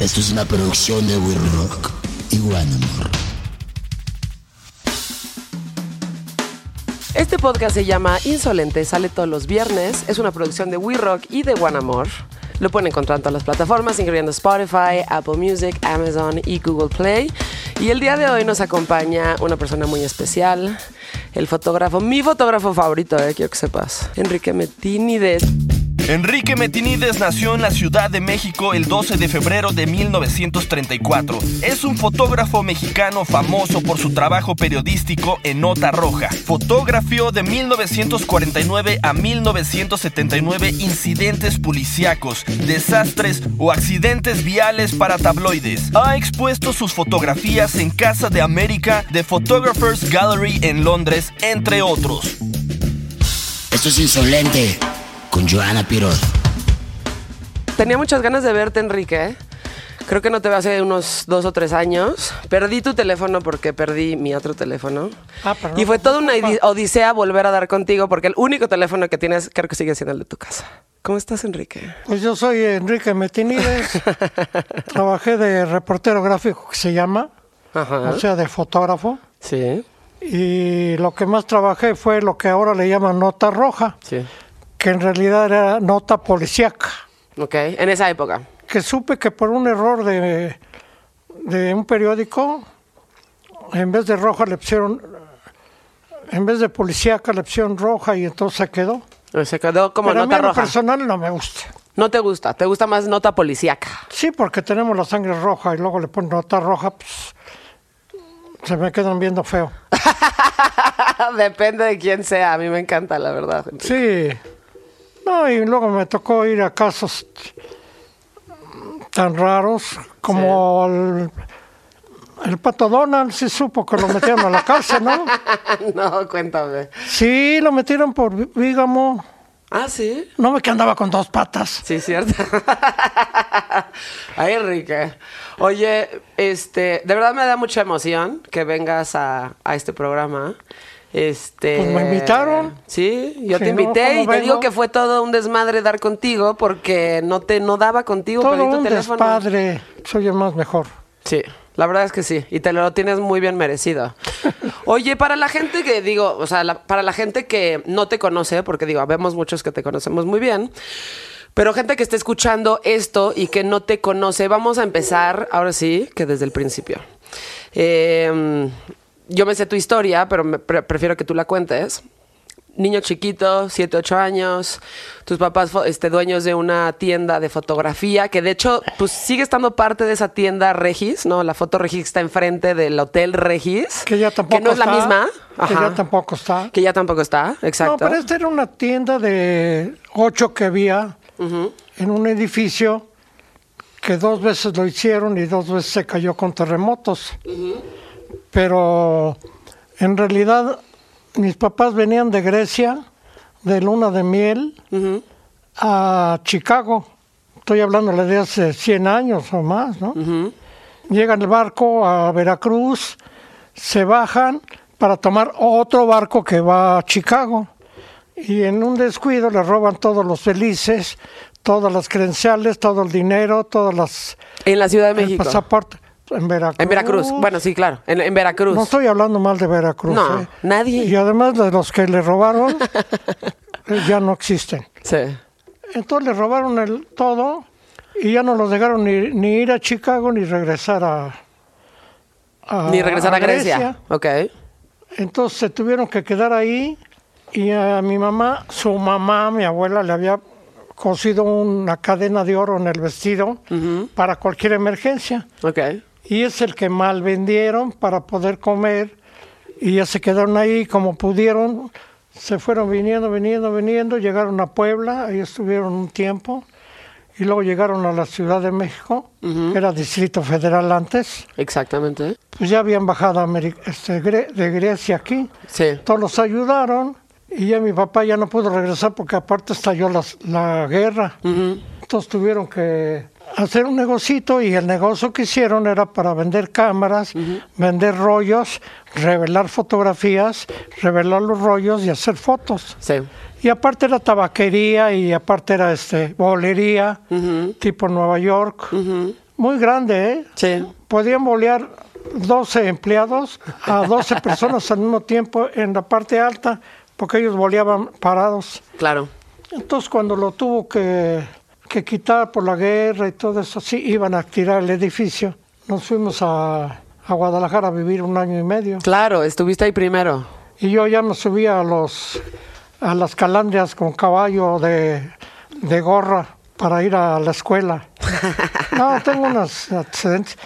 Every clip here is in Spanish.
Esto es una producción de We Rock y Guanamor. Este podcast se llama Insolente, sale todos los viernes. Es una producción de We Rock y de Guanamor. Lo pueden encontrar en todas las plataformas, incluyendo Spotify, Apple Music, Amazon y Google Play. Y el día de hoy nos acompaña una persona muy especial, el fotógrafo, mi fotógrafo favorito, eh, quiero que sepas, Enrique Metinides. Enrique Metinides nació en la Ciudad de México el 12 de febrero de 1934. Es un fotógrafo mexicano famoso por su trabajo periodístico en Nota Roja. Fotografió de 1949 a 1979 incidentes policíacos, desastres o accidentes viales para tabloides. Ha expuesto sus fotografías en Casa de América, The Photographers Gallery en Londres, entre otros. Esto es insolente con Joana Pirot. Tenía muchas ganas de verte, Enrique. Creo que no te veo hace unos dos o tres años. Perdí tu teléfono porque perdí mi otro teléfono. Ah, pero no y fue toda una odisea volver a dar contigo porque el único teléfono que tienes creo que sigue siendo el de tu casa. ¿Cómo estás, Enrique? Pues yo soy Enrique Metinides. Trabajé de reportero gráfico que se llama, Ajá. o sea, de fotógrafo. sí, Y lo que más trabajé fue lo que ahora le llaman nota roja, sí. Que en realidad era nota policíaca. Ok, en esa época. Que supe que por un error de, de un periódico, en vez de roja le pusieron, en vez de policíaca le pusieron roja y entonces se quedó. Se quedó como Pero a mí nota roja. personal no me gusta. No te gusta, te gusta más nota policíaca. Sí, porque tenemos la sangre roja y luego le ponen nota roja, pues se me quedan viendo feo. Depende de quién sea, a mí me encanta, la verdad. Sí. No, y luego me tocó ir a casos tan raros como el, el pato Donald, sí supo que lo metieron a la cárcel, ¿no? no, cuéntame. Sí, lo metieron por vígamo. Ah, sí. No ve que andaba con dos patas. Sí, cierto. Ay, Enrique. Oye, este, de verdad me da mucha emoción que vengas a, a este programa. Este, Pues me invitaron. Sí, yo Si te no, invité ¿cómo y te vengo? digo que fue todo un desmadre dar contigo porque no te no daba contigo, Todo un teléfono. despadre. Soy el más mejor. Sí, la verdad es que sí, y te lo tienes muy bien merecido. Oye, para la gente que digo, o sea, la- para la gente que no te conoce, porque digo, vemos muchos que te conocemos muy bien, pero gente que esté escuchando esto y que no te conoce, vamos a empezar, ahora sí, que desde el principio. Eh, yo me sé tu historia, pero me pre- prefiero que tú la cuentes niño chiquito, 7, 8 años, tus papás este, dueños de una tienda de fotografía, que de hecho pues sigue estando parte de esa tienda Regis, ¿no? La foto Regis está enfrente del Hotel Regis. Que ya tampoco Que no es la está, misma. Que Ajá. ya tampoco está. Que ya tampoco está, exacto. No, pero esta era una tienda de ocho que había en un edificio que dos veces lo hicieron y dos veces se cayó con terremotos. Pero en realidad mis papás venían de Grecia, de luna de miel, a Chicago. Estoy hablando de hace 100 años o más, ¿no? Llegan el barco a Veracruz, se bajan para tomar otro barco que va a Chicago. Y en un descuido le roban todos los felices, todas las credenciales, todo el dinero, todas las... en la Ciudad de el México. pasaporte. En Veracruz. En Veracruz. Bueno, sí, claro. En, en Veracruz. No estoy hablando mal de Veracruz. No, ¿eh? nadie. Y además de los que le robaron, eh, ya no existen. Sí. Entonces le robaron el todo y ya no los dejaron ni, ni ir a Chicago ni regresar a... a- Ni regresar a Grecia. Ok. Entonces se tuvieron que quedar ahí y a mi mamá, su mamá, mi abuela, le había cosido una cadena de oro en el vestido para cualquier emergencia. Ok. Y es el que mal vendieron para poder comer y ya se quedaron ahí como pudieron. Se fueron viniendo, viniendo, viniendo, llegaron a Puebla, ahí estuvieron un tiempo y luego llegaron a la Ciudad de México, que era Distrito Federal antes. Exactamente. Pues ya habían bajado este, de Grecia aquí. Sí. Todos los ayudaron y ya mi papá ya no pudo regresar porque aparte estalló las- la guerra. Entonces tuvieron que hacer un negocito y el negocio que hicieron era para vender cámaras, vender rollos, revelar fotografías, revelar los rollos y hacer fotos. Sí. Y aparte era tabaquería y aparte era este bolería, tipo Nueva York, muy grande, ¿eh? Sí. Podían bolear 12 empleados a 12 personas al mismo tiempo en la parte alta, porque ellos boleaban parados. Claro. Entonces cuando lo tuvo que, que quitar por la guerra y todo eso, sí, iban a tirar el edificio. Nos fuimos a, a Guadalajara a vivir un año y medio. Claro, estuviste ahí primero. Y yo ya me subía a los a las calandrias con caballo de, de gorra para ir a la escuela. No, tengo unos accidentes.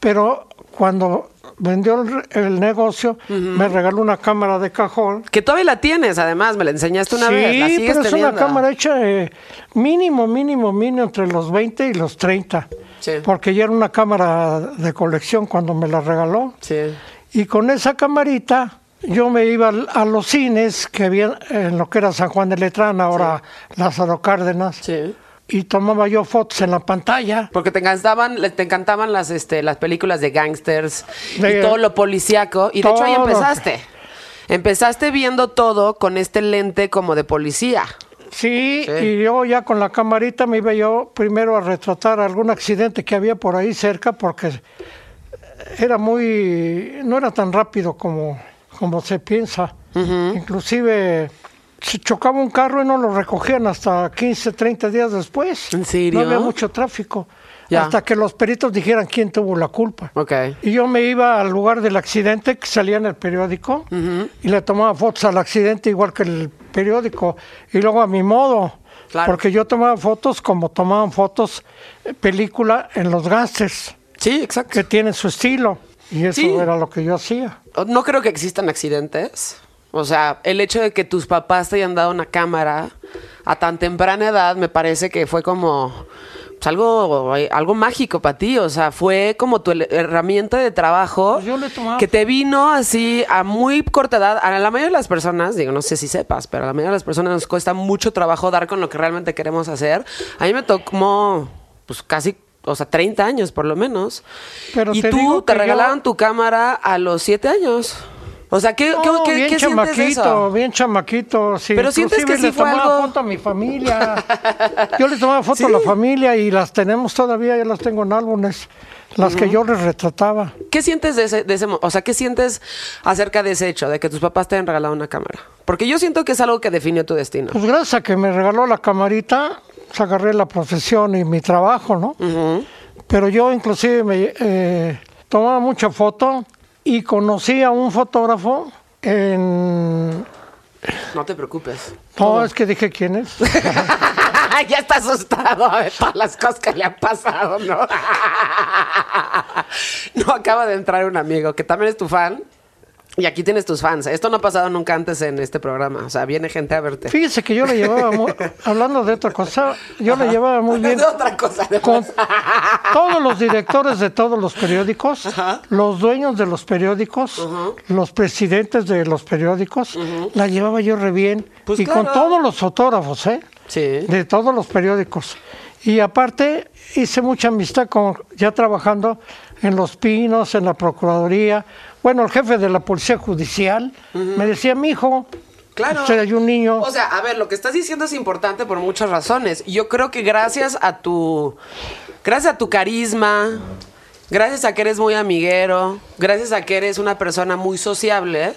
Pero cuando vendió el, el negocio, me regaló una cámara de cajón. Que todavía la tienes, además, me la enseñaste una sí, vez. La sigues pero es teniendo. una cámara hecha eh, mínimo, mínimo, mínimo entre los 20 y los 30. Sí. Porque ya era una cámara de colección cuando me la regaló. Sí. Y con esa camarita yo me iba a los cines que había en lo que era San Juan de Letrán, ahora Lázaro Cárdenas, Sí. Y tomaba yo fotos en la pantalla. Porque te encantaban, te encantaban las, este, las películas de gangsters De- y todo lo policíaco. Y de hecho ahí empezaste. Empezaste viendo todo con este lente como de policía. Sí, Sí. y yo ya con la camarita me iba yo primero a retratar algún accidente que había por ahí cerca porque era muy, no era tan rápido como, como se piensa. Inclusive se chocaba un carro y no lo recogían hasta 15, 30 días después. ¿En serio? No había mucho tráfico. Ya. Hasta que los peritos dijeran quién tuvo la culpa. Ok. Y yo me iba al lugar del accidente que salía en el periódico y le tomaba fotos al accidente igual que el periódico y luego a mi modo. Claro. Porque yo tomaba fotos como tomaban fotos eh, película en los gángsters, Sí, exacto. que tienen su estilo. Y eso Sí. era lo que yo hacía. No creo que existan accidentes. O sea, el hecho de que tus papás te hayan dado una cámara a tan temprana edad me parece que fue como pues, algo, algo mágico para ti. O sea, fue como tu herramienta de trabajo Pues que te vino así a muy corta edad. A la mayoría de las personas, digo, no sé si sepas, pero a la mayoría de las personas nos cuesta mucho trabajo dar con lo que realmente queremos hacer. A mí me tocó pues casi... O sea, 30 años por lo menos. Pero y te tú digo te yo- regalaron tu cámara a los 7 años. O sea, ¿qué, No, qué- bien qué sientes chamaquito, eso? bien chamaquito. Sí. Pero sientes que sí fue tomaba algo- foto a mi familia. Yo les tomaba foto a la familia y las tenemos todavía, ya las tengo en álbumes. Las que yo les retrataba. ¿Qué sientes de ese, de ese o sea, qué sientes acerca de ese hecho, de que tus papás te hayan regalado una cámara? Porque yo siento que es algo que definió tu destino. Pues gracias a que me regaló la camarita, pues agarré la profesión y mi trabajo, ¿no? Pero yo inclusive me eh, tomaba mucha foto y conocí a un fotógrafo en... No te preocupes. No, es que dije quién es. ya está asustado de todas las cosas que le han pasado, ¿no? no, acaba de entrar un amigo que también es tu fan. Y aquí tienes tus fans. Esto no ha pasado nunca antes en este programa. O sea, viene gente a verte. Fíjese que yo le llevaba, muy, hablando de otra cosa, yo le llevaba muy bien Es otra cosa. además. con todos los directores de todos los periódicos, los dueños de los periódicos, los presidentes de los periódicos, la llevaba yo re bien. Pues y con todos los fotógrafos, ¿eh? Sí. De todos los periódicos. Y aparte hice mucha amistad con, ya trabajando en Los Pinos, en la Procuraduría. Bueno, el jefe de la Policía Judicial me decía, mi hijo, Claro. usted hay un niño. O sea, a ver, lo que estás diciendo es importante por muchas razones. Yo creo que gracias a tu. Gracias a tu carisma. Gracias a que eres muy amiguero, gracias a que eres una persona muy sociable,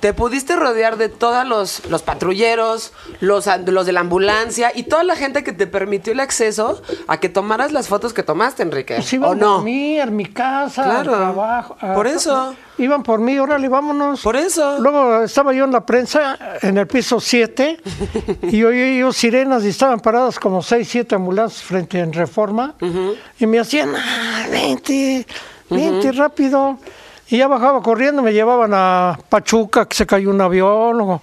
te pudiste rodear de todos los, los patrulleros, los, a- los de la ambulancia y toda la gente que te permitió el acceso a que tomaras las fotos que tomaste, Enrique. Pues iban ¿O no? por mí, en mi casa, Claro. al trabajo. a- Por eso. Iban por mí, órale, vámonos. Por eso. Luego estaba yo en la prensa, en el piso 7, y oí yo sirenas y estaban paradas como 6, 7 ambulancias frente en Reforma, y me hacían, ah, vente, vente rápido. Y ya bajaba corriendo, me llevaban a Pachuca, que se cayó un avión. o-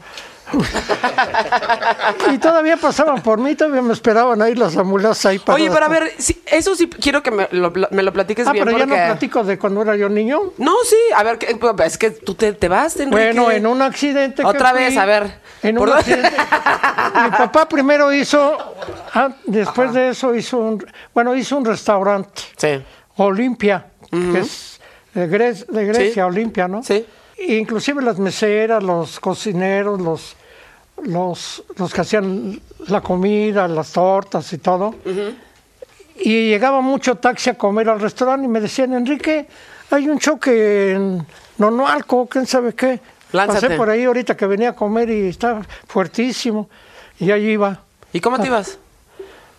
y todavía pasaban por mí, todavía me esperaban ahí las ambulancias ahí paradas. Oye, pero a ver, sí, eso sí quiero que me lo, me lo platiques Ah, bien pero ya no platico de cuando era yo niño. No, sí, a ver, que- es que tú te, te vas, Enrique. Bueno, en un accidente. que Otra fui, vez, a ver. En ¿Por un dónde? accidente. Mi papá primero hizo, ah, después de eso hizo un, bueno, hizo un restaurante, Sí, Olimpia, que es de, Gre- de Grecia, Sí. Olimpia, ¿no? sí. Inclusive las meseras, los cocineros, los, los, los que hacían la comida, las tortas y todo. y llegaba mucho taxi a comer al restaurante y me decían, Enrique, hay un choque en Nonualco, quién sabe qué. Lánzate. Pasé por ahí ahorita que venía a comer y estaba fuertísimo. Y ahí iba. ¿Y cómo te ibas?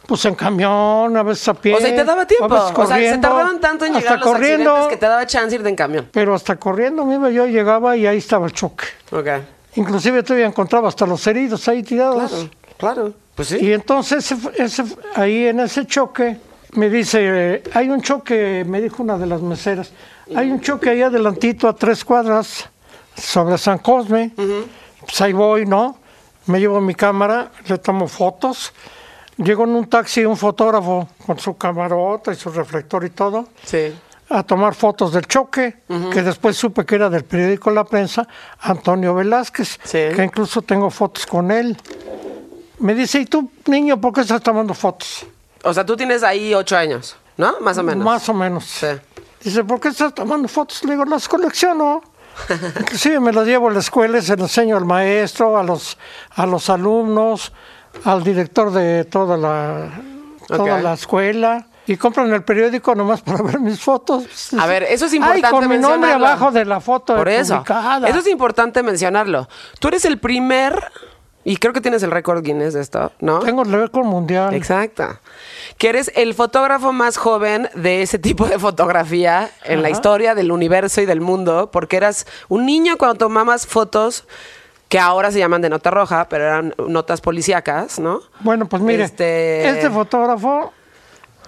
Pues en camión, a veces a pie. O sea, y te daba tiempo. O sea, se tardaban tanto en llegar hasta los corriendo, accidentes que te daba chance irte en camión. Pero hasta corriendo iba yo, llegaba y ahí estaba el choque. Ok. Inclusive todavía encontraba hasta los heridos ahí tirados. Claro, claro. Pues sí. Y entonces ese- ese- ahí en ese choque me dice, hay un choque, me dijo una de las meseras, hay un choque ahí adelantito a tres cuadras sobre San Cosme. Pues ahí voy, ¿no? Me llevo mi cámara, le tomo fotos. Llego en un taxi un fotógrafo con su camarota y su reflector y todo Sí. a tomar fotos del choque, que después supe que era del periódico La Prensa, Antonio Velázquez, Sí. que incluso tengo fotos con él. Me dice, ¿y tú, niño, por qué estás tomando fotos? O sea, tú tienes ahí ocho años, ¿no? Más o menos. Más o menos. Sí. Dice, ¿por qué estás tomando fotos? Le digo, las colecciono. Inclusive me las llevo a la escuela se las enseño al maestro, a los, a los alumnos, al director de toda la, toda la escuela. Y compran el periódico nomás para ver mis fotos. A ver, eso es Ay, importante con mi nombre abajo de la foto Por eso. publicada. Eso es importante mencionarlo. Tú eres el primer, y creo que tienes el récord Guinness de esto, ¿no? Tengo el récord mundial. Exacto. Que eres el fotógrafo más joven de ese tipo de fotografía en la historia del universo y del mundo, porque eras un niño cuando tomabas fotos que ahora se llaman de nota roja, pero eran notas policíacas, ¿no? Bueno, pues mire, Este- este... fotógrafo,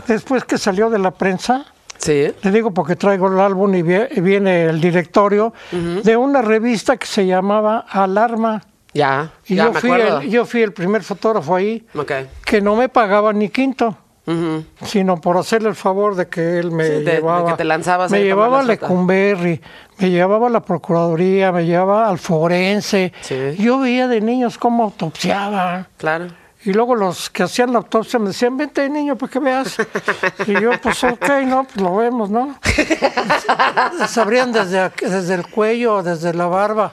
después que salió de la prensa, Sí. le digo porque traigo el álbum y vie- y viene el directorio de una revista que se llamaba Alarma. Ya, Y ya yo, me fui acuerdo. el, yo fui el primer fotógrafo ahí que no me pagaba ni quinto, Sino por hacerle el favor de que él me Sí, de- de llevaba. que te lanzabas me llevaba a. Lecumberri, me llevaba a la Procuraduría, me llevaba al forense. Sí. Yo veía de niños cómo autopsiaban. Claro. Y luego los que hacían la autopsia me decían, vente niño para que veas. Y yo, pues ok, no, pues lo vemos, ¿no? Les abrían desde, desde el cuello, desde la barba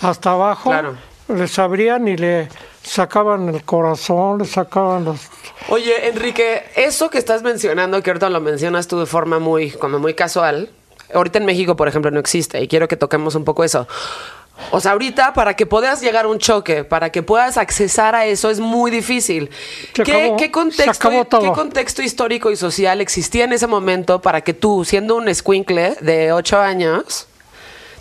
hasta abajo. Claro. Les abrían y le sacaban el corazón, le sacaban los... Oye, Enrique, eso que estás mencionando, que ahorita lo mencionas tú de forma muy, como muy casual, ahorita en México, por ejemplo, no existe, y quiero que toquemos un poco eso. O sea, ahorita para que puedas llegar a un choque, para que puedas accesar a eso, es muy difícil. ¿Qué, contexto, acabó todo. ¿Qué contexto histórico y social existía en ese momento para que tú, siendo un escuincle de ocho años,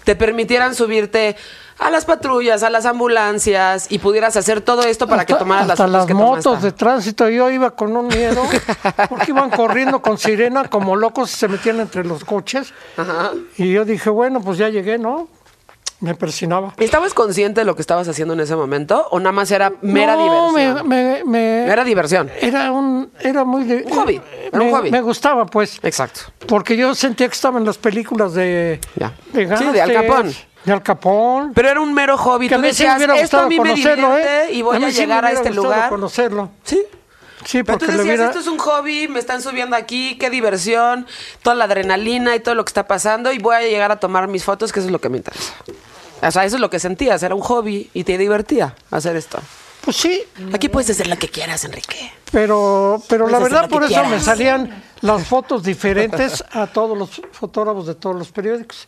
te permitieran subirte a las patrullas, a las ambulancias y pudieras hacer todo esto para que hasta- tomaras las hasta las que motos tomaste? de tránsito. Yo iba con un miedo, porque iban corriendo con sirena como locos y se metían entre los coches. Ajá. Y yo dije, bueno, pues ya llegué, ¿no? Me persinaba. ¿Estabas consciente de lo que estabas haciendo en ese momento o nada más era mera No, diversión? Me, me- me- Era diversión. Era un, era muy Un hobby, era un me, hobby. me gustaba, pues, Exacto. porque yo sentía que estaba en las películas de, Ya. de Sí, de Al Capone. De Al Capone. Pero era un mero hobby. que a Tú mí sí me decías, esto a mí me conocerlo, divierte ¿eh? y voy a, sí me llegar a hubiera este lugar. conocerlo. Sí. Sí, Pero tú decías, hubiera... esto es un hobby, me están subiendo aquí, qué diversión, toda la adrenalina y todo lo que está pasando y voy a llegar a tomar mis fotos, que eso es lo que me interesa. O sea, eso es lo que sentías, era un hobby y te divertía hacer esto. Pues sí, Aquí puedes hacer lo que quieras, Enrique. pero, pero la Puedes verdad por eso me quieras. salían las fotos diferentes a todos los fotógrafos de todos los periódicos.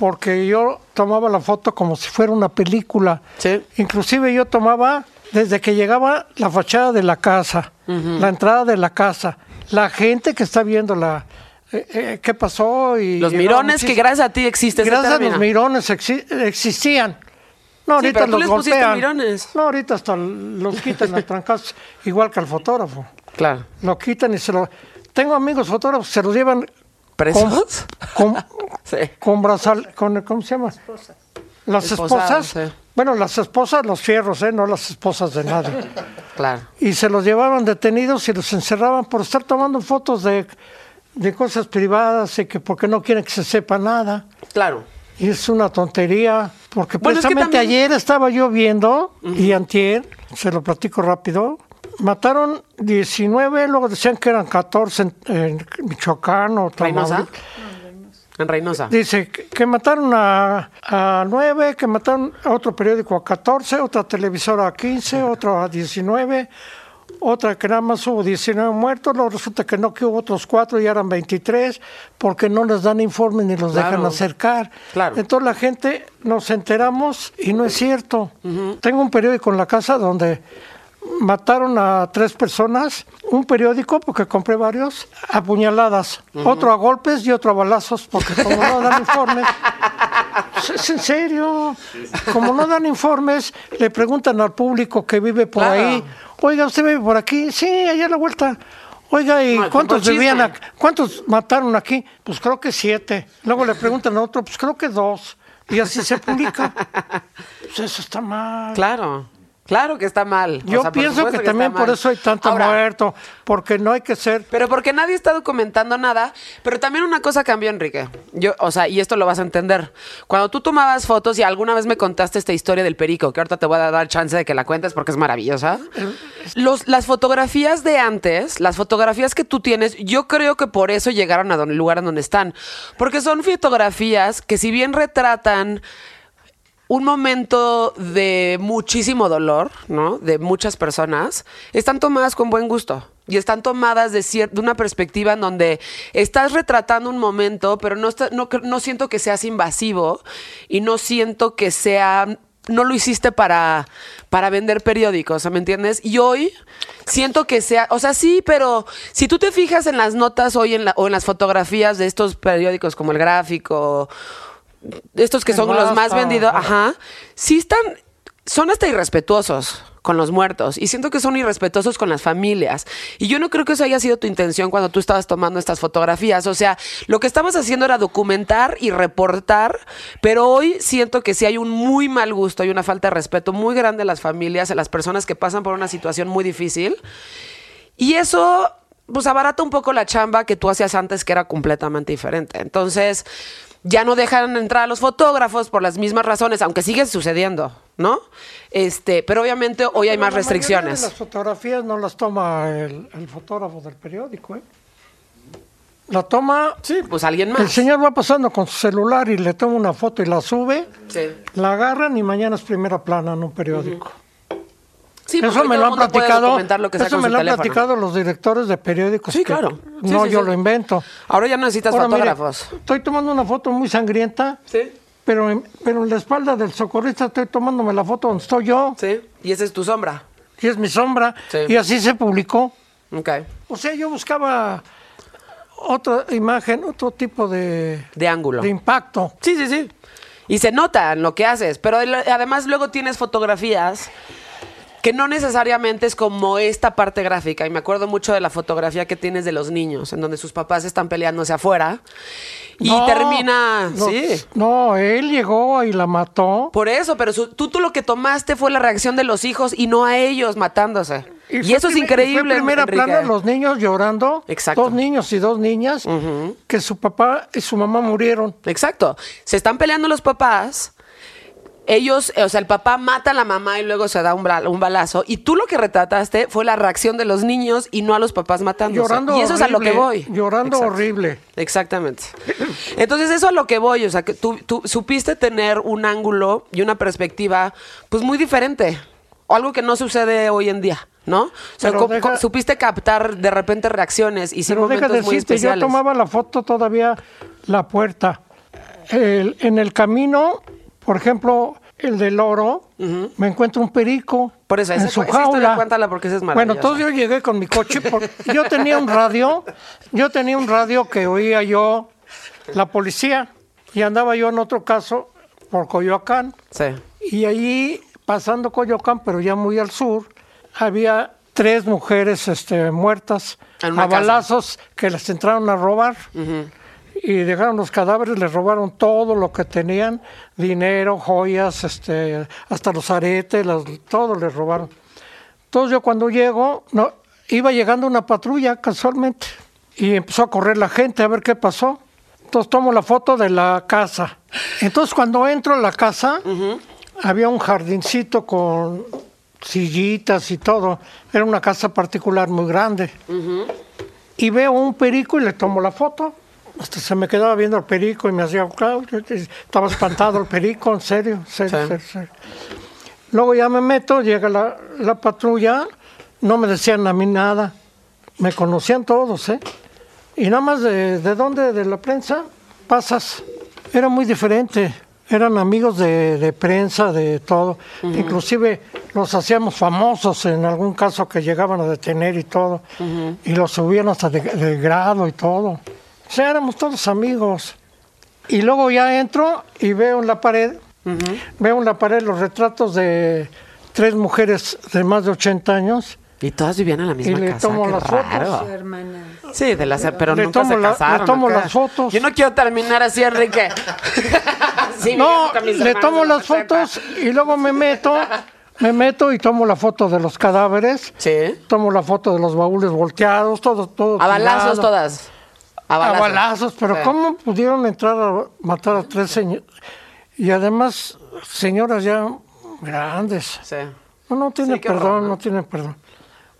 Porque yo tomaba la foto como si fuera una película. Sí. Inclusive yo tomaba desde que llegaba la fachada de la casa, la entrada de la casa, la gente que está viendo la eh, eh, qué pasó y Los mirones que gracias a ti existe ese gracias a los mirones exi- existían. No, Sí, ahorita pero tú los les golpean. mirones. No, ahorita hasta los quitan a trancazos, igual que al fotógrafo. Claro. Lo quitan y se lo. Tengo amigos fotógrafos, se los llevan ¿Presos? con, Sí. con brazal, con ¿cómo se llama? Las Esposados, esposas. sí. Bueno, las esposas, los fierros, ¿eh? no las esposas de nadie. Claro. y se los llevaban detenidos y los encerraban por estar tomando fotos de, de cosas privadas y que porque no quieren que se sepa nada. Claro. Y es una tontería, porque Bueno, es que precisamente también- ayer estaba yo viendo, y antier, se lo platico rápido, mataron 19, luego decían que eran 14 en, en Michoacán o ¿Reynosa? Tamaulipas. En Reynosa. Dice que, mataron a, a 9, que mataron a otro periódico a 14, otra televisora a 15, otro a 19, otra que nada más hubo 19 muertos, luego resulta que no, que hubo otros cuatro y eran 23, porque no les dan informe ni los dejan acercar. Claro. Entonces la gente nos enteramos y no es cierto. Tengo un periódico en la casa donde mataron a tres personas, un periódico, porque compré varios, apuñaladas, otro a golpes y otro a balazos, porque como no dan informes, es en serio, como no dan informes, le preguntan al público que vive por Claro. ahí, oiga, ¿usted vive por aquí? Sí, allá a la vuelta. Oiga, ¿y cuántos tiempo vivían aquí? ¿Cuántos mataron aquí? Pues creo que siete. Luego le preguntan a otro, pues creo que dos. Y así se publica. Pues eso está mal. Claro, claro que está mal. O Yo sea, pienso que, también por eso hay tanto Ahora, muerto, porque no hay que ser... Pero porque nadie está documentando nada. Pero también una cosa cambió, Enrique. Yo, o sea, y esto lo vas a entender. Cuando tú tomabas fotos y alguna vez me contaste esta historia del perico, que ahorita te voy a dar chance de que la cuentes porque es maravillosa. Los, las fotografías de antes, las fotografías que tú tienes, yo creo que por eso llegaron a donde, lugar en donde están. Porque son fotografías que si bien retratan un momento de muchísimo dolor, ¿no? De muchas personas, están tomadas con buen gusto. Y están tomadas de, de una perspectiva en donde estás retratando un momento, pero no, está- no, no siento que seas invasivo y no siento que sea. No lo hiciste para, para vender periódicos, ¿me entiendes? Y hoy siento que sea. O sea, sí, pero si tú te fijas en las notas hoy en la- o en las fotografías de estos periódicos como El Gráfico estos que son los más vendidos, ajá. sí están, son hasta irrespetuosos con los muertos y siento que son irrespetuosos con las familias. Y yo no creo que eso haya sido tu intención cuando tú estabas tomando estas fotografías. O sea, lo que estabas haciendo era documentar y reportar, pero hoy siento que sí hay un muy mal gusto y una falta de respeto muy grande a las familias, a las personas que pasan por una situación muy difícil. Y eso, pues, abarata un poco la chamba que tú hacías antes, que era completamente diferente. Entonces, ya no dejan entrar a los fotógrafos por las mismas razones, aunque sigue sucediendo, ¿no? Este, pero obviamente hoy hay más la restricciones. de las fotografías no las toma el, el fotógrafo del periódico, ¿eh? La toma... Sí, pues alguien El más. señor va pasando con su celular y le toma una foto y la sube, Sí. la agarran y mañana es primera plana en un periódico. Sí, eso me lo han platicado. lo que eso me lo han teléfono. platicado los directores de periódicos. Sí, claro. Sí, no, sí, yo lo invento. Ahora ya necesitas Ahora, mire, fotógrafos. estoy tomando una foto muy sangrienta, Sí. pero en, pero en la espalda del socorrista estoy tomándome la foto donde estoy yo, Sí. Y esa es tu sombra. y es mi sombra, Sí. y así se publicó. Ok. O sea, yo buscaba otra imagen, otro tipo de, De ángulo. de impacto. Sí, sí, sí. Y se nota en lo que haces, pero además luego tienes fotografías que no necesariamente es como esta parte gráfica. Y me acuerdo mucho de la fotografía que tienes de los niños, en donde sus papás están peleándose afuera. Y No, termina... no, sí. No, él llegó y la mató. Por eso, pero su- tú, tú lo que tomaste fue la reacción de los hijos y no a ellos matándose. Y, eso es increíble. Fue primera Enrique. plana los niños llorando. Exacto. Dos niños y dos niñas que su papá y su mamá murieron. Exacto. Se están peleando los papás. Ellos, eh, o sea, el papá mata a la mamá y luego se da un, un balazo. Y tú lo que retrataste fue la reacción de los niños y no a los papás matándose. Llorando y eso es a lo que voy. Llorando Exacto. horrible. Exactamente. Entonces, eso a lo que voy. O sea, que tú, tú supiste tener un ángulo y una perspectiva, pues muy diferente. O algo que no sucede hoy en día, ¿no? O sea, deja- supiste captar de repente reacciones y sí Pero deja momentos muy decirte, yo especiales. tomaba la foto todavía la puerta. El- en el camino, por ejemplo, el del oro, me encuentro un perico Por eso, en esa- su esa jaula. cuéntala porque esa es Bueno, entonces yo llegué con mi coche. yo tenía un radio, yo tenía un radio que oía yo la policía y andaba yo en otro caso por Coyoacán. Sí. Y allí, pasando Coyoacán, pero ya muy al sur, había tres mujeres este, muertas a casa. balazos que les entraron a robar. Y dejaron los cadáveres, les robaron todo lo que tenían, dinero, joyas, este, hasta los aretes, las- todo les robaron. Entonces yo cuando llego, no, iba llegando una patrulla casualmente y empezó a correr la gente a ver qué pasó. Entonces tomo la foto de la casa. Entonces cuando entro a la casa, había un jardincito con sillitas y todo. Era una casa particular muy grande. Y veo un perico y le tomo la foto. Hasta se me quedaba viendo el perico y me hacía, claro, estaba espantado el perico, en serio, serio, Sí. serio, serio. Luego ya me meto, llega la, la patrulla, no me decían a mí nada. Me conocían todos, ¿eh? Y nada más de, de dónde, de la prensa, pasas. Era muy diferente. Eran amigos de, de prensa, de todo. Inclusive los hacíamos famosos en algún caso que llegaban a detener y todo. Y los subían hasta de, de grado y todo. O sea, éramos todos amigos. Y luego ya entro y veo en la pared, veo en la pared los retratos de tres mujeres de más de 80 años. Y todas vivían en la misma Y le casa. tomo qué las fotos. raro. Hermana. Sí, de las, pero Le nunca tomo se la- casaron. le tomo acá. las fotos. Yo no quiero terminar así, Enrique. Sí, No, viviendo con mis le tomo las 80. fotos y luego me meto, me meto y tomo la foto de los cadáveres. Sí. Tomo la foto de los baúles volteados, todo, todo. A balazos todas. A A balazos. pero Sí. ¿cómo pudieron entrar a matar a tres señores? Y además, señoras ya grandes. Sí. No, no tiene Sí, perdón, horror, ¿no? no tiene perdón.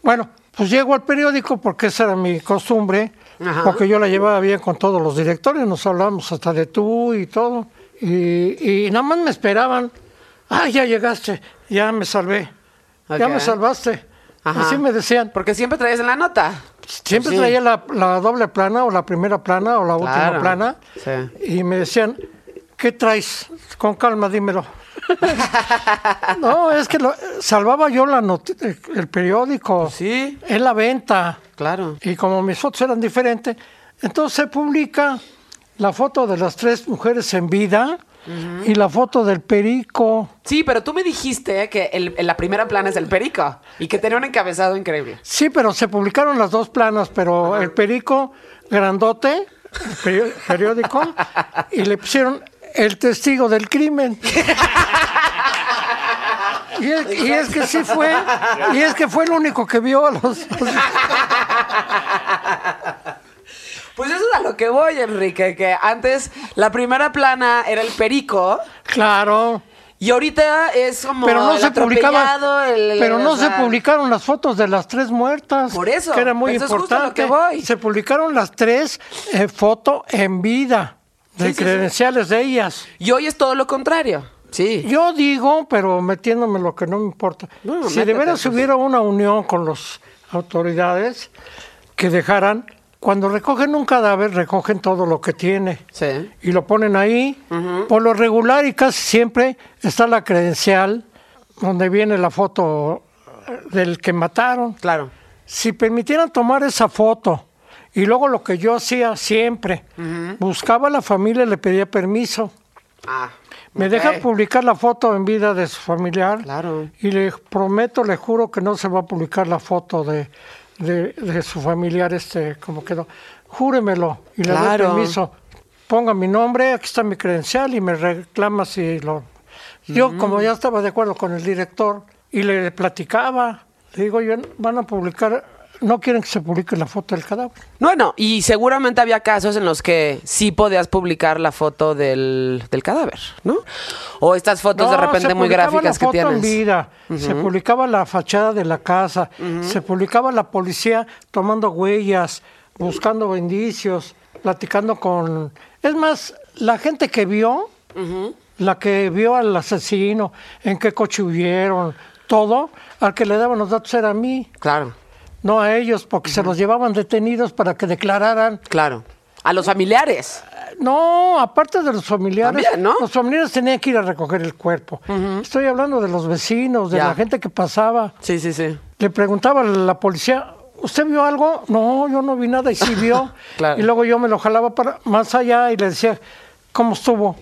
Bueno, pues llego al periódico porque esa era mi costumbre, Ajá. porque yo la llevaba bien con todos los directores, nos hablábamos hasta de tú y todo. Y, y nada más me esperaban. Ah, ya llegaste, ya me salvé, ya me salvaste. Ajá. Así me decían. Porque siempre traes en la nota. Siempre Sí. traía la, la doble plana o la primera plana o la última plana. Sí. Y me decían, ¿qué traes? Con calma, dímelo. no, es que lo- salvaba yo la noti- el periódico. Sí. En la venta. Claro. Y como mis fotos eran diferentes, entonces se publica la foto de las tres mujeres en vida y la foto del perico. Sí, pero tú me dijiste que el, la primera plana es el perico y que tenía un encabezado increíble. Sí, pero se publicaron las dos planas, pero el perico grandote, el periódico, y le pusieron el testigo del crimen. Y es, y es que sí fue, y es que fue el único que vio a los... Pues eso es a lo que voy, Enrique, que antes la primera plana era el perico Claro, y ahorita es como pero no el se el- el- pero no se publicaron las fotos de las tres muertas. Por eso, que era muy eso es justo a lo importante. que voy. Se publicaron las tres eh, fotos en vida de Sí, sí, sí. credenciales de ellas. Y hoy es todo lo contrario. Sí. Yo digo, pero metiéndome lo que no me importa. No, si de veras pues. hubiera una unión con las autoridades que dejaran, cuando recogen un cadáver, recogen todo lo que tiene Sí. y lo ponen ahí. Por lo regular y casi siempre está la credencial donde viene la foto eh, del que mataron. Claro. Si permitieran tomar esa foto y luego lo que yo hacía siempre, buscaba a la familia y le pedía permiso. Ah. Me ok. deja publicar la foto en vida de su familiar. Claro. Y le prometo, le juro que no se va a publicar la foto de, de, de su familiar, este, como quedó. Júremelo y le Claro. doy permiso. Ponga mi nombre, aquí está mi credencial y me reclama si lo. Yo, como ya estaba de acuerdo con el director y le platicaba, le digo, yo, van a publicar, no quieren que se publique la foto del cadáver. Bueno, y seguramente había casos en los que sí podías publicar la foto del, del cadáver, ¿no? O estas fotos de repente muy gráficas la que foto tienes. en vida, se publicaba la fachada de la casa, se publicaba la policía tomando huellas, buscando indicios, platicando con... Es más, la gente que vio, la que vio al asesino, en qué coche huyeron, todo, al que le daban los datos era a mí, Claro, no a ellos, porque se los llevaban detenidos para que declararan. claro. A los familiares. No, aparte de los familiares, También, ¿no? los familiares tenían que ir a recoger el cuerpo. Estoy hablando de los vecinos, de Ya. la gente que pasaba. Sí, sí, sí. Le preguntaba a la policía, ¿usted vio algo? No, yo no vi nada y sí vio. Claro. Y luego yo me lo jalaba para más allá y le decía, ¿cómo estuvo?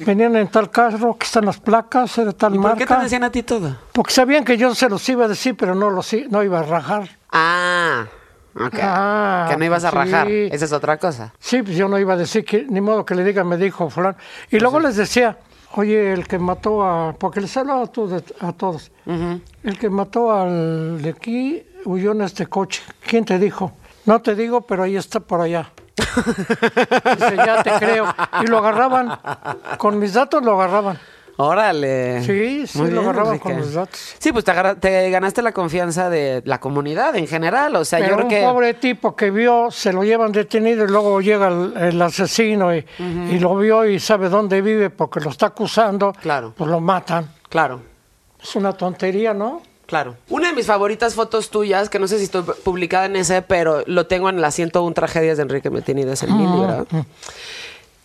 Venían en tal carro, que están las placas, de tal ¿Y por marca. qué te decían a ti todo? Porque sabían que yo se los iba a decir, pero no los no iba a rajar. Ah, ok. Ah, que no ibas a sí. rajar. Esa es otra cosa. Sí, pues yo no iba a decir que ni modo que le diga, me dijo fulano. Y luego les decía, oye, el que mató a, porque les hablaba a todos, el que mató al de aquí huyó en este coche. ¿Quién te dijo? No te digo, pero ahí está por allá. Dice, ya te creo. Y lo agarraban, con mis datos lo agarraban. Órale. Sí, sí, Muy lo bien, agarraban Enrique. con los datos. Sí, pues te, agarra- te ganaste la confianza de la comunidad en general. O sea, yo creo un que. pobre tipo que vio, se lo llevan detenido y luego llega el, el asesino y, y lo vio y sabe dónde vive porque lo está acusando, Claro. pues lo matan. Claro. Es una tontería, ¿no? Claro. Una de mis favoritas fotos tuyas, que no sé si estoy publicada en ese, pero lo tengo en las 101 tragedias de Enrique Metinides en mi libro.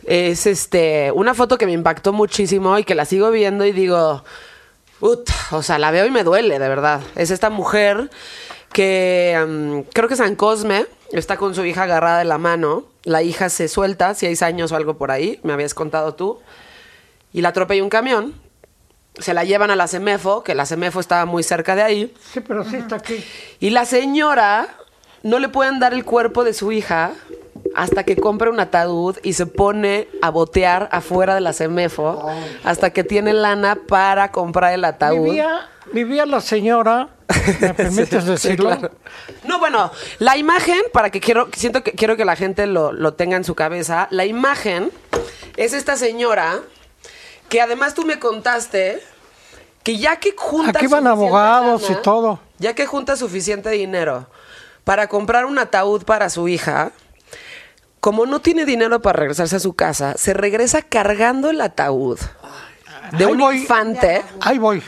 Es este, una foto que me impactó muchísimo y que la sigo viendo y digo, "Ut", o sea, la veo y me duele, de verdad. Es esta mujer que mm, creo que San Cosme está con su hija agarrada de la mano. La hija se suelta, seis años o algo por ahí, me habías contado tú. Y la atropella un camión. Se la llevan a la CEMEFO, que la CEMEFO estaba muy cerca de ahí. Sí, pero sí está aquí. Y la señora no le pueden dar el cuerpo de su hija hasta que compre un ataúd y se pone a botear afuera de la CEMEFO hasta que tiene lana para comprar el ataúd. Vivía, vivía la señora, ¿me permites Sí, decirlo? claro. No, bueno, la imagen, para que quiero, siento que quiero que la gente lo, lo tenga en su cabeza, la imagen es esta señora que además tú me contaste que ya que junta Aquí van abogados y todo. ya que junta suficiente dinero para comprar un ataúd para su hija, como no tiene dinero para regresarse a su casa, se regresa cargando el ataúd de Ahí un voy. infante, Ahí voy.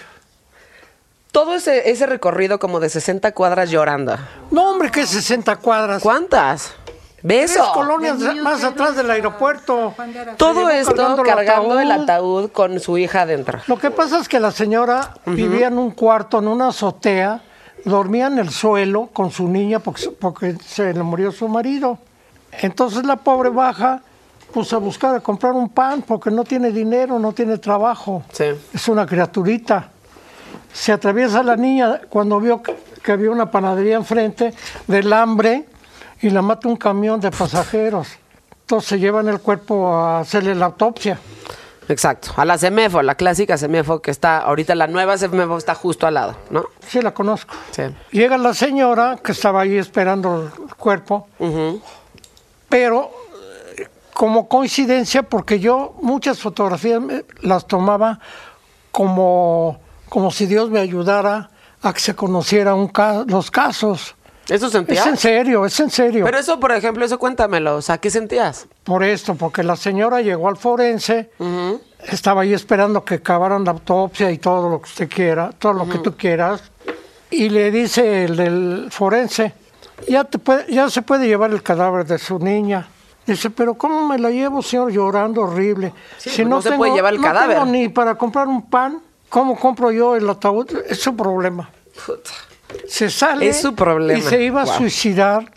todo ese, ese recorrido como de 60 cuadras llorando. No, hombre, que 60 cuadras. ¿Cuántas? Tres Beso. colonias más atrás del aeropuerto. Todo esto cargando cargando, el el ataúd. con su hija adentro. Lo que pasa es que la señora vivía en un cuarto, en una azotea, dormía en el suelo con su niña porque, se- porque se le murió su marido. Entonces la pobre baja pues a buscar a comprar un pan porque no tiene dinero, no tiene trabajo. Sí. Es una criaturita. Se atraviesa la niña cuando vio que, que había una panadería enfrente del hambre y la mata un camión de pasajeros. Entonces se llevan el cuerpo a hacerle la autopsia. Exacto. A la CEMEFO, la clásica CEMEFO que está, ahorita la nueva CEMEFO está justo al lado, ¿no? Sí, la conozco. Sí. Llega la señora que estaba ahí esperando el cuerpo, pero eh, como coincidencia, porque yo muchas fotografías las tomaba como, como si Dios me ayudara a que se conociera un ca- los casos. ¿Eso Es sentías? en serio, es en serio. Pero eso, por ejemplo, eso cuéntamelo. O sea, ¿qué sentías? Por esto, porque la señora llegó al forense, estaba ahí esperando que acabaran la autopsia y todo lo que usted quiera, todo lo que tú quieras, y le dice el del forense, ya, te puede- ya se puede llevar el cadáver de su niña. Dice, pero ¿cómo me la llevo, señor, llorando horrible? Sí, pues no se puede llevar el no cadáver. tengo ni para comprar un pan, ¿cómo compro yo el ataúd? Es su problema. Se sale Es su problema. y se iba a suicidar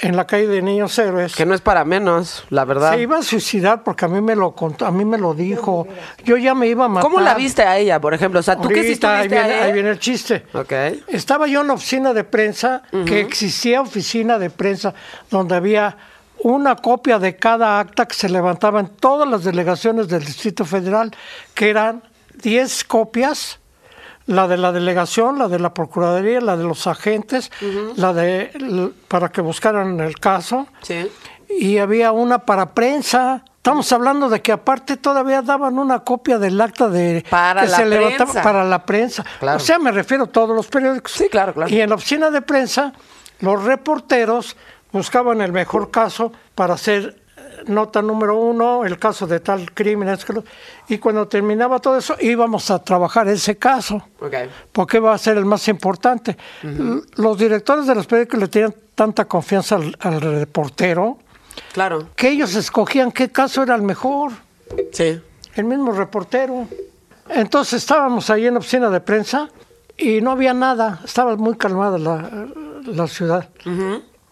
en la calle de Niños Héroes. Que no es para menos, la verdad. Se iba a suicidar porque a mí me lo contó, a mí me lo dijo. Yo ya me iba a matar. ¿Cómo la viste a ella, por ejemplo? O sea, ¿tú qué sí Ahorita, ahí estuviste viene, ahí? ahí viene el chiste. Ok. Estaba yo en la oficina de prensa, que existía oficina de prensa, donde había una copia de cada acta que se levantaba en todas las delegaciones del Distrito Federal, que eran 10 copias, la de la delegación, la de la Procuraduría, la de los agentes, la de para que buscaran el caso Sí. y había una para prensa. Estamos hablando de que aparte todavía daban una copia del acta de Para que la se levantaba prensa. para la prensa. Claro. O sea, me refiero a todos los periódicos. Sí, claro, claro. Y en la oficina de prensa, los reporteros buscaban el mejor caso para hacer nota número uno, el caso de tal crimen. Y cuando terminaba todo eso, íbamos a trabajar ese caso Ok. porque va a ser el más importante. Los directores de los periódicos le tenían tanta confianza al, al reportero Claro. que ellos escogían qué caso era el mejor, Sí. el mismo reportero. Entonces estábamos ahí en la oficina de prensa y no había nada, estaba muy calmada la, la ciudad.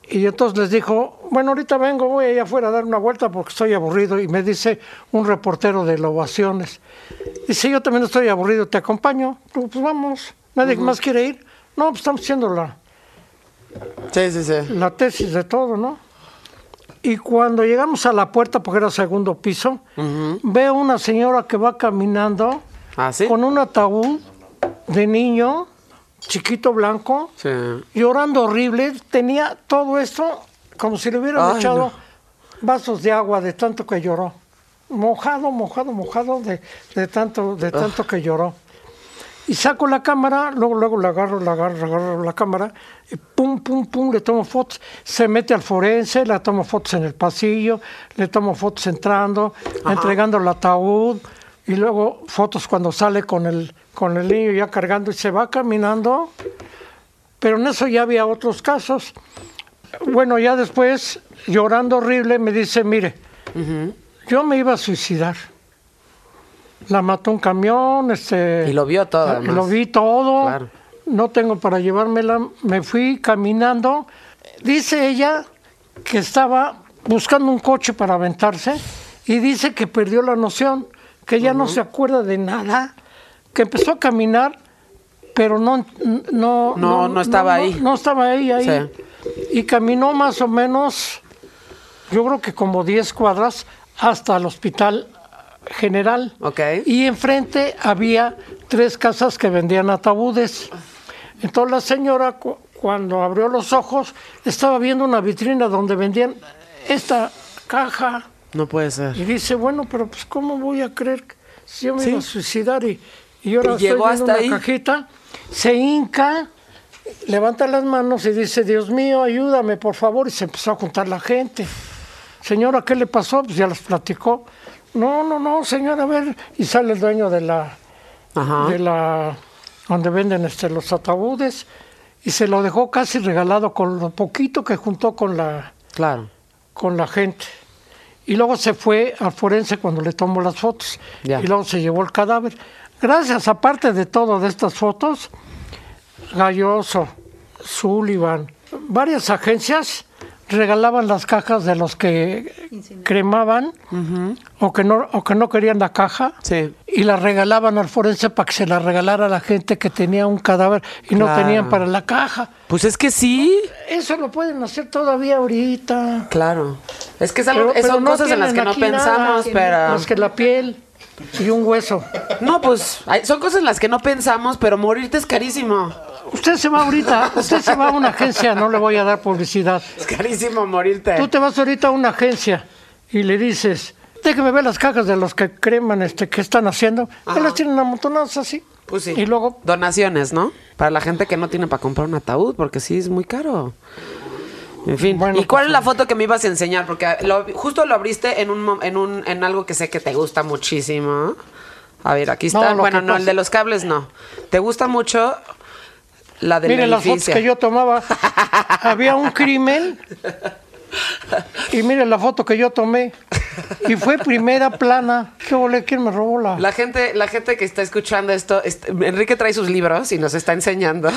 Y entonces les dijo, bueno, ahorita vengo, voy allá afuera a dar una vuelta porque estoy aburrido. Y me dice un reportero de la Ovaciones, dice, yo también estoy aburrido, ¿te acompaño? Pues vamos, nadie más quiere ir. No, pues estamos haciendo la, Sí, sí, sí. la tesis de todo, ¿no? Y cuando llegamos a la puerta, porque era segundo piso, veo una señora que va caminando ¿Ah, con un ataúd de niño, chiquito blanco, Sí. llorando horrible. Tenía todo esto como si le hubieran Ay, echado no. vasos de agua de tanto que lloró. Mojado, mojado, mojado de, de tanto, de tanto que lloró. Y saco la cámara, luego, luego la agarro, la agarro, la agarro la cámara, y pum, pum, pum, le tomo fotos. Se mete al forense, le tomo fotos en el pasillo, le tomo fotos entrando, entregando el ataúd. Y luego fotos cuando sale con el, con el niño ya cargando y se va caminando. Pero en eso ya había otros casos. Bueno, ya después, llorando horrible, me dice, mire, yo me iba a suicidar. La mató un camión, este... Y lo vio todo, además. Lo vi todo. Claro. No tengo para llevármela. Me fui caminando. Dice ella que estaba buscando un coche para aventarse y dice que perdió la noción, que ya no se acuerda de nada, que empezó a caminar, pero no... No, No, no estaba ahí. No, estaba ahí, ahí. Sí. Y caminó más o menos, yo creo que como 10 cuadras hasta el hospital general. Ok. Y enfrente había tres casas que vendían ataúdes. Entonces la señora, cu- cuando abrió los ojos, estaba viendo una vitrina donde vendían esta caja. No puede ser. Y dice, bueno, pero pues ¿cómo voy a creer que si yo me Sí. iba a suicidar y, y ahora Y estoy llegó hasta una ahí. cajita? Se hinca, levanta las manos y dice, Dios mío, ayúdame, por favor. Y se empezó a juntar la gente. Señora, ¿qué le pasó? Pues ya les platicó. No, no, no, señora, a ver. Y sale el dueño de la, Ajá. de la donde venden este, los ataúdes y se lo dejó casi regalado con lo poquito que juntó con la, Claro. con la gente. Y luego se fue al forense cuando le tomó las fotos. Ya. Y luego se llevó el cadáver. Gracias, aparte de todo de estas fotos, Galloso, Sullivan, varias agencias regalaban las cajas de los que cremaban o, que no, o que no querían la caja Sí. y la regalaban al forense para que se la regalara a la gente que tenía un cadáver y no tenían para la caja. Pues es que sí. Eso lo pueden hacer todavía ahorita. Claro. Es que es algo, Pero- pero son no cosas en las que no nada, pensamos, pero... Más que la piel y un hueso. No, pues hay- son cosas en las que no pensamos, pero morirte es carísimo. Usted se va ahorita, usted se va a una agencia, no le voy a dar publicidad. Es carísimo morirte. Tú te vas ahorita a una agencia y le dices, déjeme ver las cajas de los que creman, este, ¿qué están haciendo? Ajá. Él las tienen amontonadas así. Pues sí. Y luego, Donaciones, ¿no? Para la gente que no tiene para comprar un ataúd, porque sí es muy caro. En fin. Bueno, ¿Y cuál pues, es la foto que me ibas a enseñar? Porque lo- justo lo abriste en un, en un en algo que sé que te gusta muchísimo. A ver, aquí No, está. lo bueno, que no, el de los cables no. ¿Te gusta mucho la del mire las fotos que yo tomaba. Había un crimen y mire la foto que yo tomé. Y fue primera plana. ¿Qué volé? ¿Quién me robó la...? La gente, la gente que está escuchando esto, est- Enrique trae sus libros y nos está enseñando.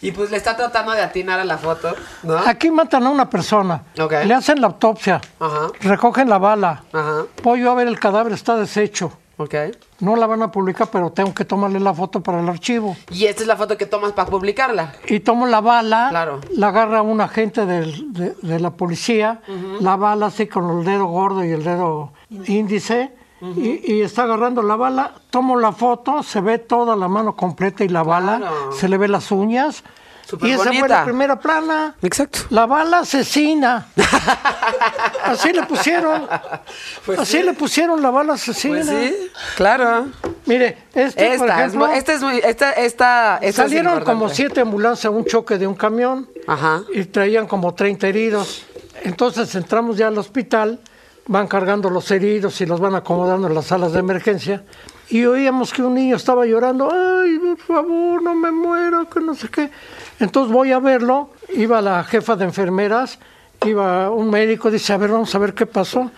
y pues le está tratando de atinar a la foto, ¿no? Aquí matan a una persona. Ok. Le hacen la autopsia. Ajá. Recogen la bala. Ajá. Voy yo a ver el cadáver, está deshecho. Ok. No la van a publicar, pero tengo que tomarle la foto para el archivo. Y esta es la foto que tomas para publicarla. Y tomo la bala, Claro. la agarra un agente del- de, de la policía, la bala así con el dedo gordo y el dedo índice, y, y está agarrando la bala, tomo la foto, se ve toda la mano completa y la bala, se le ve las uñas, Y esa fue la primera plana. Exacto. La bala asesina. Así le pusieron. Pues Así sí. le pusieron la bala asesina. Pues sí, claro. Mire, este, por Esta, es ejemplo, mu- esta es muy, esta, esta, esta es salieron como siete ambulancias a un choque de un camión Ajá. y traían como 30 heridos. Entonces entramos ya al hospital, van cargando los heridos y los van acomodando en las salas de emergencia. Y oíamos que un niño estaba llorando, ay, por favor, no me muero, que no sé qué. Entonces voy a verlo, iba la jefa de enfermeras, iba un médico, dice, a ver, vamos a ver qué pasó.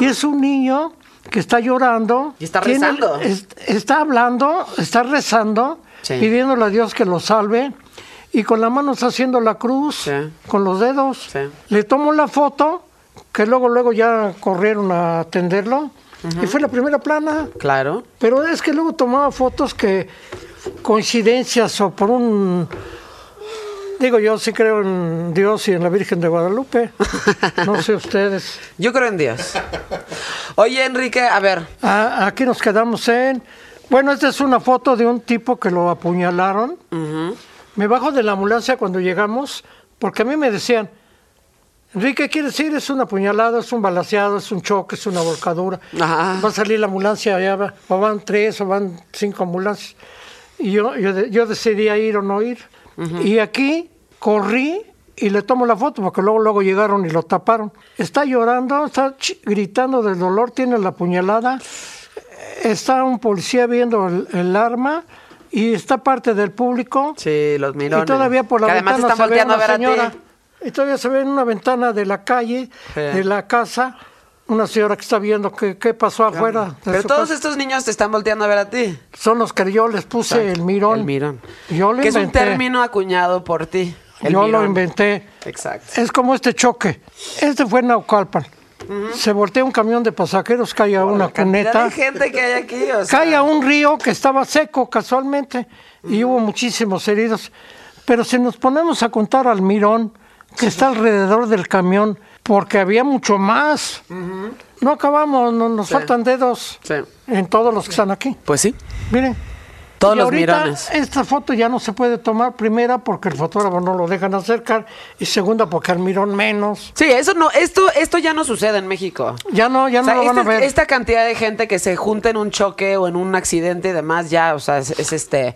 Y es un niño que está llorando. Y está tiene- rezando. es- está hablando, está rezando, Sí. pidiéndole a Dios que lo salve. Y con la mano está haciendo la cruz, Sí. con los dedos. Sí. Le tomo la foto, que luego, luego ya corrieron a atenderlo. Y fue la primera plana. Claro. Pero es que luego tomaba fotos que coincidencias o por un... Digo, yo sí creo en Dios y en la Virgen de Guadalupe. No sé ustedes. Yo creo en Dios. Oye, Enrique, a ver. Ah, aquí nos quedamos en... Bueno, esta es una foto de un tipo que lo apuñalaron. Me bajo de la ambulancia cuando llegamos, porque a mí me decían, Enrique, ¿qué quieres decir? Es un apuñalado, es un balaseado, es un choque, es una volcadura. Ajá. Va a salir la ambulancia, ya va, o van tres o van cinco ambulancias. Y yo, yo, yo decidía ir o no ir. Y aquí corrí y le tomo la foto porque luego luego llegaron y lo taparon. Está llorando, está gritando del dolor, tiene la puñalada. Está un policía viendo el, el arma y está parte del público. Sí, los mirones. Y todavía por la que además ventana están se ve volteando a una ver señora. a ti. Y todavía se ve en una ventana de la calle, Sí. de la casa, una señora que está viendo qué, qué pasó afuera. Pero todos casa. estos niños te están volteando a ver a ti. Son los que yo les puse el mirón. El mirón. Yo lo que es un inventé. término acuñado por ti. el yo lo inventé. Exacto. Es como este choque. Este fue en Naucalpan. Se voltea un camión de pasajeros, cae a una cuneta. de gente que hay aquí, o sea, Cae a un río que estaba seco casualmente y hubo muchísimos heridos. Pero si nos ponemos a contar al mirón que está alrededor del camión, porque había mucho más, no acabamos, no- nos Sí. faltan dedos Sí. en todos los que están aquí. Pues sí. Miren. Todos Y los ahorita mirones. Esta foto ya no se puede tomar, primera porque el fotógrafo no lo dejan acercar y segunda porque al mirón menos. Sí, eso no, esto, esto ya no sucede en México. Ya no, ya O sea, no lo van a ver. esta cantidad de gente que se junta en un choque o en un accidente y demás, ya, o sea, es, es este.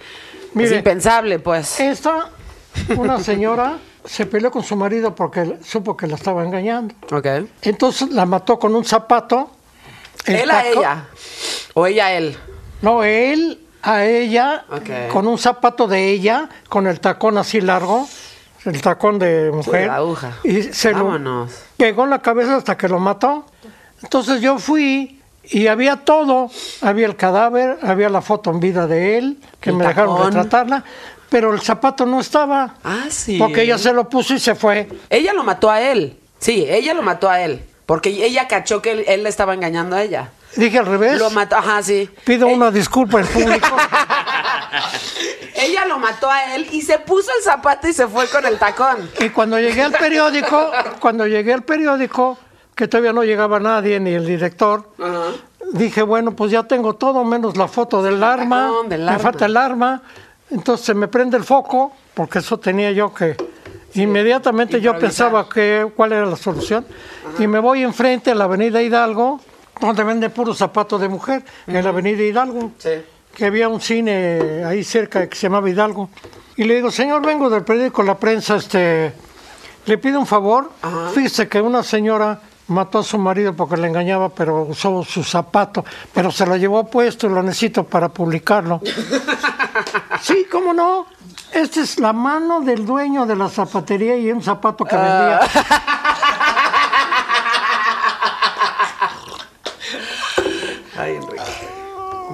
es impensable, pues. Esta, una señora se peleó con su marido porque supo que la estaba engañando. Ok. Entonces la mató con un zapato. Él a ella. O ella a él. No, él a ella con un zapato de ella, con el tacón así largo, el tacón de mujer. la aguja. Y se Vámonos. lo pegó en la cabeza hasta que lo mató. Entonces yo fui y había todo. Había el cadáver, había la foto en vida de él, que El me dejaron retratarla, pero el zapato no estaba. Ah, sí. Porque ella se lo puso y se fue. Ella lo mató a él. Sí, ella lo mató a él. Porque ella cachó que él, él le estaba engañando a ella. Dije al revés. Lo mató, ajá, sí. Pido Eh, una disculpa al público. Ella lo mató a él y se puso el zapato y se fue con el tacón. y cuando llegué al periódico, cuando llegué al periódico, que todavía no llegaba nadie, ni el director, dije, bueno, pues ya tengo todo menos la foto del arma. tacón, del me arma. falta el arma. Entonces me prende el foco, porque eso tenía yo que... Inmediatamente yo pensaba que cuál era la solución. Y me voy enfrente a la avenida Hidalgo, donde venden puros zapatos de mujer, en la avenida Hidalgo. Sí. que había un cine ahí cerca que se llamaba Hidalgo. Y le digo, señor, vengo del periódico La Prensa, este, le pido un favor. Fíjese que una señora mató a su marido porque le engañaba, pero usó su zapato, pero se lo llevó puesto y lo necesito para publicarlo. sí, ¿cómo no? Esta es la mano del dueño de la zapatería y un zapato que vendía. Ay, Enrique.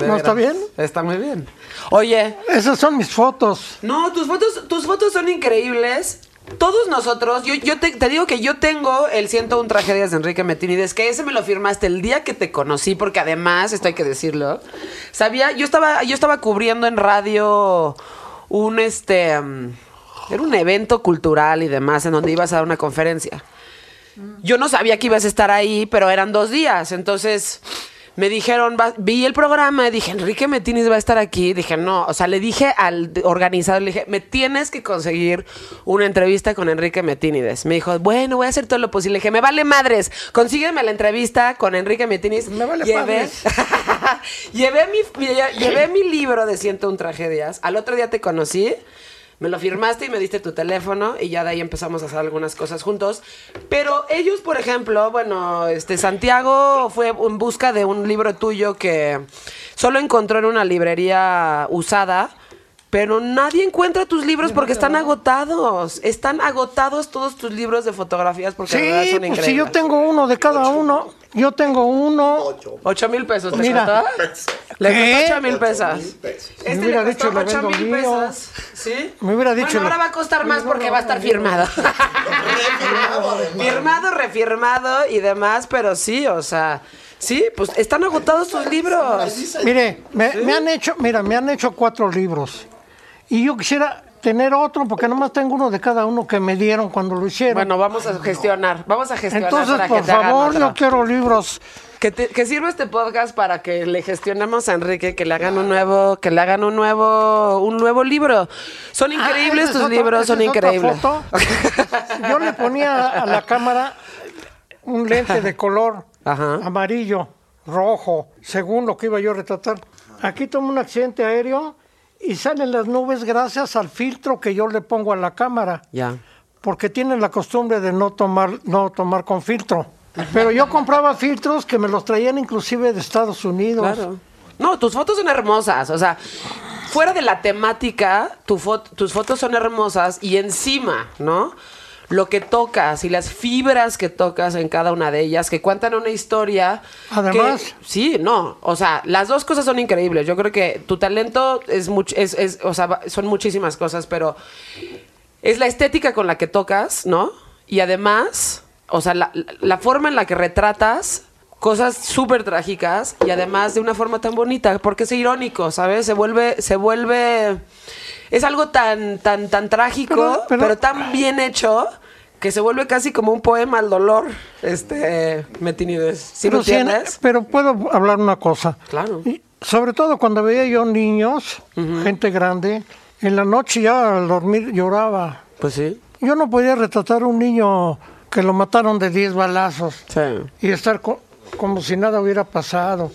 ¿No está bien? Está muy bien. Oye, Esas son mis fotos. no, tus fotos, tus fotos son increíbles. Todos nosotros, yo, yo te, te digo que yo tengo el 101 tragedias de Enrique Metinides, que ese me lo firmaste el día que te conocí, porque además, esto hay que decirlo, sabía, yo estaba, yo estaba cubriendo en radio un este mm, era un evento cultural y demás en donde ibas a dar una conferencia. Yo no sabía que ibas a estar ahí, pero eran dos días. Entonces me dijeron, va- vi el programa y dije, Enrique Metinis va a estar aquí. Dije, no, o sea, le dije al organizador, le dije, me tienes que conseguir una entrevista con Enrique Metinides. Me dijo, bueno, voy a hacer todo lo posible. Le dije, me vale madres, consígueme la entrevista con Enrique Metinides. Me vale llevé, madres. llevé, mi, llevé mi libro de 101 tragedias. Al otro día te conocí. Me lo firmaste y me diste tu teléfono y ya de ahí empezamos a hacer algunas cosas juntos. Pero ellos, por ejemplo, bueno, este Santiago fue en busca de un libro tuyo que solo encontró en una librería usada. Pero nadie encuentra tus libros porque están agotados. Están agotados todos tus libros de fotografías porque de verdad Sí, son pues increíbles. si yo tengo uno de cada uno, yo tengo uno. Ocho mil pesos, ¿te Mira. Le ¿Qué? costó ocho mil pesos. Este Me hubiera le costó dicho, le ocho mil mío. pesos. ¿Sí? Me hubiera dicho, Bueno, ahora va a costar más porque va a estar firmado. firmado, refirmado y demás, pero sí, o sea, sí, pues están agotados tus libros. Mire, me, me han hecho, mira, me han hecho cuatro libros. Y yo quisiera tener otro, porque nomás tengo uno de cada uno que me dieron cuando lo hicieron. Bueno, vamos a gestionar, vamos a gestionar Entonces, para que por te favor, otro. yo quiero libros. Que, te- que sirva este podcast para que le gestionemos a Enrique, que le hagan un nuevo, que le hagan un nuevo, un nuevo libro. Son increíbles Ah, esa tus libros, son increíbles. foto. Yo le ponía a la cámara un lente de color Ajá. amarillo, rojo, según lo que iba yo a retratar. Aquí tomo un accidente aéreo y salen las nubes gracias al filtro que yo le pongo a la cámara. Ya. porque tienen la costumbre de no tomar, no tomar con filtro. Pero yo compraba filtros que me los traían inclusive de Estados Unidos. Claro. No, tus fotos son hermosas. O sea, fuera de la temática, tu fo- tus fotos son hermosas y encima, ¿no? Lo que tocas y las fibras que tocas en cada una de ellas, que cuentan una historia. Además. que- sí, no. O sea, las dos cosas son increíbles. Yo creo que tu talento es mucho, es, es- o sea, son muchísimas cosas, pero es la estética con la que tocas, ¿no? Y además, o sea, la, la forma en la que retratas cosas súper trágicas y además de una forma tan bonita, porque es irónico, ¿sabes? Se vuelve, se vuelve, es algo tan, tan, tan trágico, Pero- pero, pero- tan bien hecho que se vuelve casi como un poema al dolor, este, Metinides. ¿Sí pero, lo en- entiendes? pero puedo hablar una cosa. Claro. Y sobre todo cuando veía yo niños, gente grande, en la noche ya al dormir lloraba. Pues sí. Yo no podía retratar un niño que lo mataron de 10 balazos Sí. y estar co- como si nada hubiera pasado.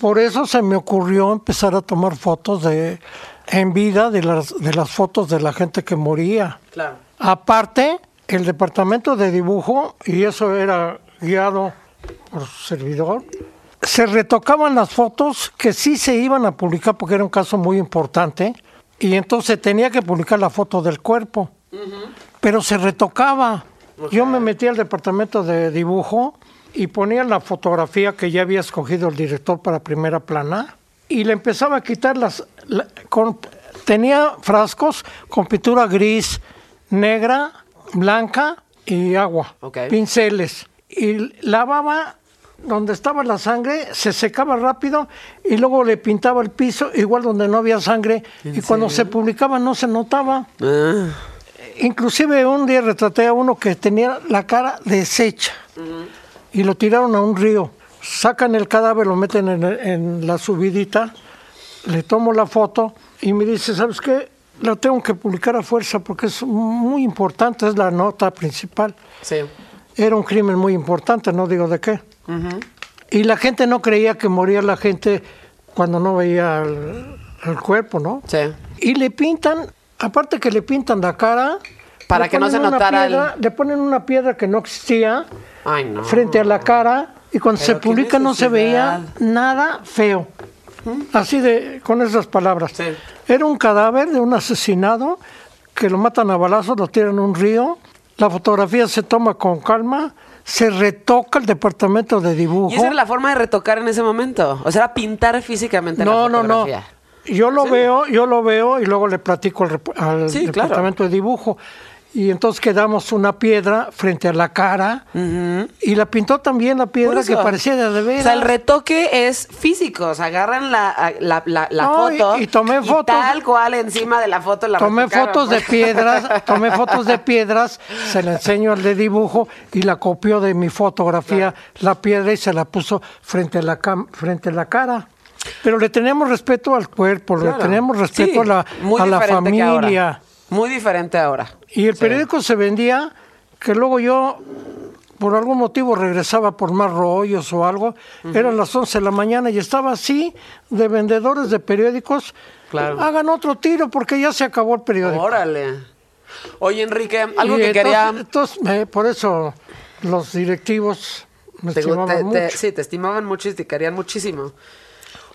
Por eso se me ocurrió empezar a tomar fotos de en vida de las de las fotos de la gente que moría. Claro. Aparte, el departamento de dibujo, y eso era guiado por su servidor, se retocaban las fotos que sí se iban a publicar porque era un caso muy importante, y entonces tenía que publicar la foto del cuerpo, pero se retocaba. Yo me metí al departamento de dibujo y ponía la fotografía que ya había escogido el director para primera plana y le empezaba a quitar las... la- con- tenía frascos con pintura gris, negra, blanca y agua, Ok. pinceles. Y lavaba donde estaba la sangre, se secaba rápido y luego le pintaba el piso, igual donde no había sangre. Y cuando se publicaba no se notaba. Ah, Inclusive un día retraté a uno que tenía la cara deshecha y lo tiraron a un río. Sacan el cadáver, lo meten en, en la subidita, le tomo la foto y me dice, ¿sabes qué? La tengo que publicar a fuerza porque es muy importante, es la nota principal. sí. Era un crimen muy importante, no digo de qué. Y la gente no creía que moría la gente cuando no veía el, el cuerpo, ¿no? Sí. Y le pintan, aparte que le pintan la cara, Para le que no ponen se una notara el- piedra- Le ponen una piedra que no existía Ay, no. frente a la cara y cuando Pero se publica no se veía nada feo. Así de, con esas palabras. Sí. Era un cadáver de un asesinado que lo matan a balazos, lo tiran a un río. La fotografía se toma con calma, se retoca el departamento de dibujo. Y esa era la forma de retocar en ese momento. O sea, era pintar físicamente No, la no, no. fotografía. Yo lo veo, yo lo veo y luego le platico al, al Sí, claro. departamento de dibujo. Y entonces quedamos una piedra frente a la cara y la pintó también la piedra que parecía de veras. O sea, el retoque es físico. O sea, agarran la, la, la, la No, y- foto. y tomé fotos. tal cual encima de la foto la Tomé fotos de piedras, tomé fotos de piedras, se la enseño al de dibujo y la copió de mi fotografía la piedra y se la puso frente a la frente a la cara. Pero le tenemos respeto al cuerpo, Claro. le tenemos respeto Sí, a la, muy a la familia. Muy diferente ahora. Y el Sí. periódico se vendía que luego yo, por algún motivo, regresaba por más rollos o algo. Eran las 11 de la mañana y estaba así de vendedores de periódicos. Claro. Hagan otro tiro porque ya se acabó el periódico. Órale. Oye, Enrique, algo Y que entonces- quería... entonces, me- por eso los directivos me Te- estimaban te- mucho. te- sí, te estimaban mucho y te querían muchísimo.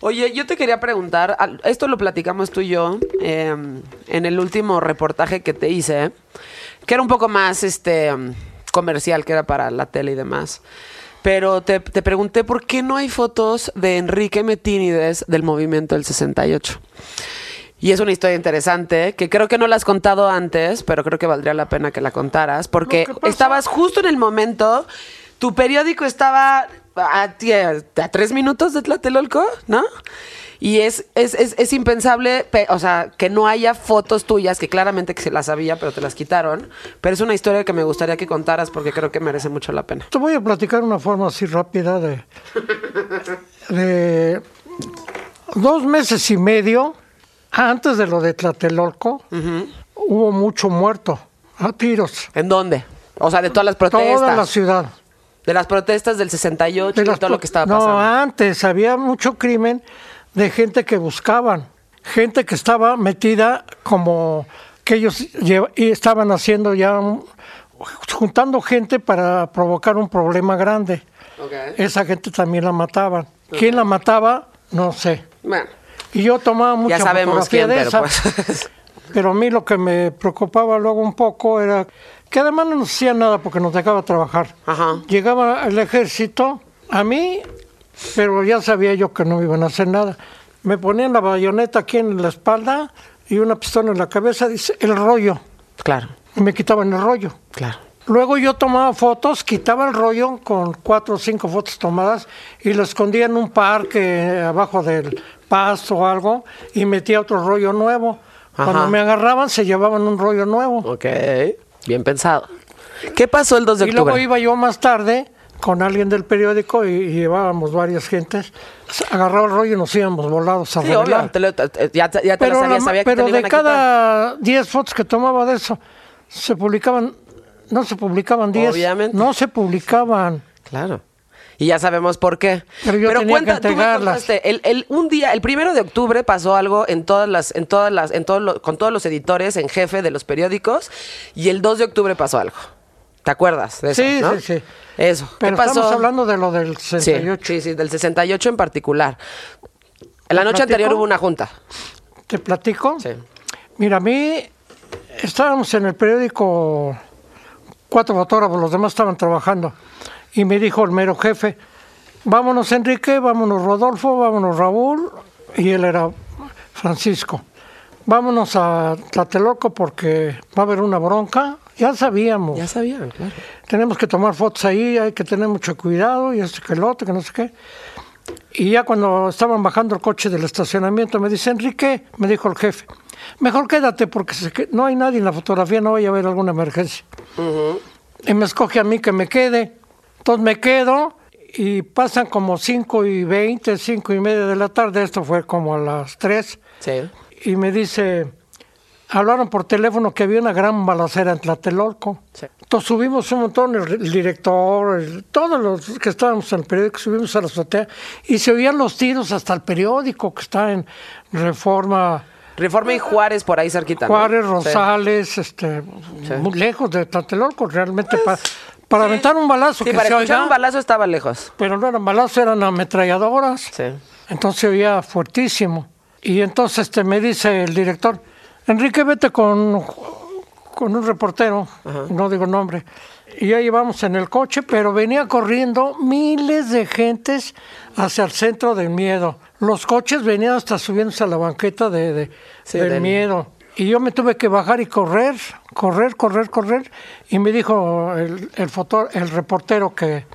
Oye, yo te quería preguntar, esto lo platicamos tú y yo eh, en el último reportaje que te hice, que era un poco más este comercial, que era para la tele y demás. Pero te, te pregunté por qué no hay fotos de Enrique Metínides del movimiento del 68. Y es una historia interesante que creo que no la has contado antes, pero creo que valdría la pena que la contaras, porque estabas justo en el momento, tu periódico estaba a, tres minutos de Tlatelolco, ¿no? Y es, es, es, es impensable, pe- o sea, que no haya fotos tuyas, que claramente que se las había, pero te las quitaron. Pero es una historia que me gustaría que contaras porque creo que merece mucho la pena. Te voy a platicar una forma así rápida de, de dos meses y medio antes de lo de Tlatelolco, hubo mucho muerto a tiros. ¿En dónde? O sea, de todas las protestas. Toda la ciudad. De las protestas del 68 De y todo lo que estaba no, pasando. antes había mucho crimen de gente que buscaban, gente que estaba metida como que ellos estaban haciendo ya, un- juntando gente para provocar un problema grande. Esa gente también la mataban. ¿Quién la mataba? No sé. Bueno, Y yo tomaba mucha ya sabemos fotografía quién, de pero esa. pues. Pero a mí lo que me preocupaba luego un poco era que además no nos hacía nada porque nos dejaba trabajar. Ajá. Llegaba el ejército, a mí, pero ya sabía yo que no me iban a hacer nada. Me ponían la bayoneta aquí en la espalda y una pistola en la cabeza, dice, el rollo. Claro, Y me quitaban el rollo. claro. Luego yo tomaba fotos, quitaba el rollo con cuatro o cinco fotos tomadas y lo escondía en un parque abajo del pasto o algo y metía otro rollo nuevo. Ajá. Cuando me agarraban se llevaban un rollo nuevo. Ok, bien pensado. ¿Qué pasó el 2 de Y luego octubre? iba yo más tarde con alguien del periódico y, y llevábamos varias gentes. Agarraba el rollo y nos íbamos volados a Sí, obvio, te lo- ya, te- ya te Pero, lo sabía, la- sabía que pero te lo iban de a cada 10 fotos que tomaba de eso, se publicaban, no se publicaban 10, Obviamente. no se publicaban. Claro. Y ya sabemos por qué. Pero yo tenía que tú me entregarlas. contaste, el, el- un día, el primero de octubre pasó algo en todas las, en todas las, en todos los, con todos los editores en jefe de los periódicos, y el 2 de octubre pasó algo. ¿Te acuerdas de eso? Sí, no? sí, sí. Eso. Pero ¿Qué pasó? estamos hablando de lo del Sí, 68. sí, sí, del 68 en particular. En la ¿Te noche anterior hubo una junta. ¿Te platico? Sí. Mira, a mí estábamos en el periódico, cuatro fotógrafos, los demás estaban trabajando. Y me dijo el mero jefe, vámonos Enrique, vámonos Rodolfo, vámonos Raúl, y él era Francisco. Vámonos a Tlatelolco porque va a haber una bronca. Ya sabíamos. Ya sabían, claro. tenemos que tomar fotos ahí, hay que tener mucho cuidado y esto que el otro, que no sé qué. Y ya cuando estaban bajando el coche del estacionamiento, me dice, Enrique, me dijo el jefe, mejor quédate porque no hay nadie en la fotografía, no vaya a haber alguna emergencia. Y me escoge a mí que me quede. Entonces me quedo y pasan como 5 y 20, 5 y media de la tarde, esto fue como a las 3, Sí. y me dice, hablaron por teléfono que había una gran balacera en Tlatelolco. Sí. Entonces subimos un montón, el, director, el- todos los que estábamos en el periódico, subimos a la azotea y se oían los tiros hasta el periódico que está en Reforma Reforma y Juárez por ahí cerquita. ¿no? Juárez, Sí. Rosales, este, muy lejos de Tlatelolco, realmente para aventar un balazo Sí, que para se escuchar oiga, un balazo estaba lejos. pero no eran balazos, eran ametralladoras. Sí. Entonces se oía fuertísimo. Y entonces este, me dice el director, Enrique, vete con, con un reportero, no digo nombre. Y ya íbamos en el coche, pero venía corriendo miles de gentes hacia el centro del miedo. Los coches venían hasta subiéndose a la banqueta de, de- Sí, del del- miedo. Y yo me tuve que bajar y correr, correr, correr, correr. Y me dijo el, el, foto- el reportero que,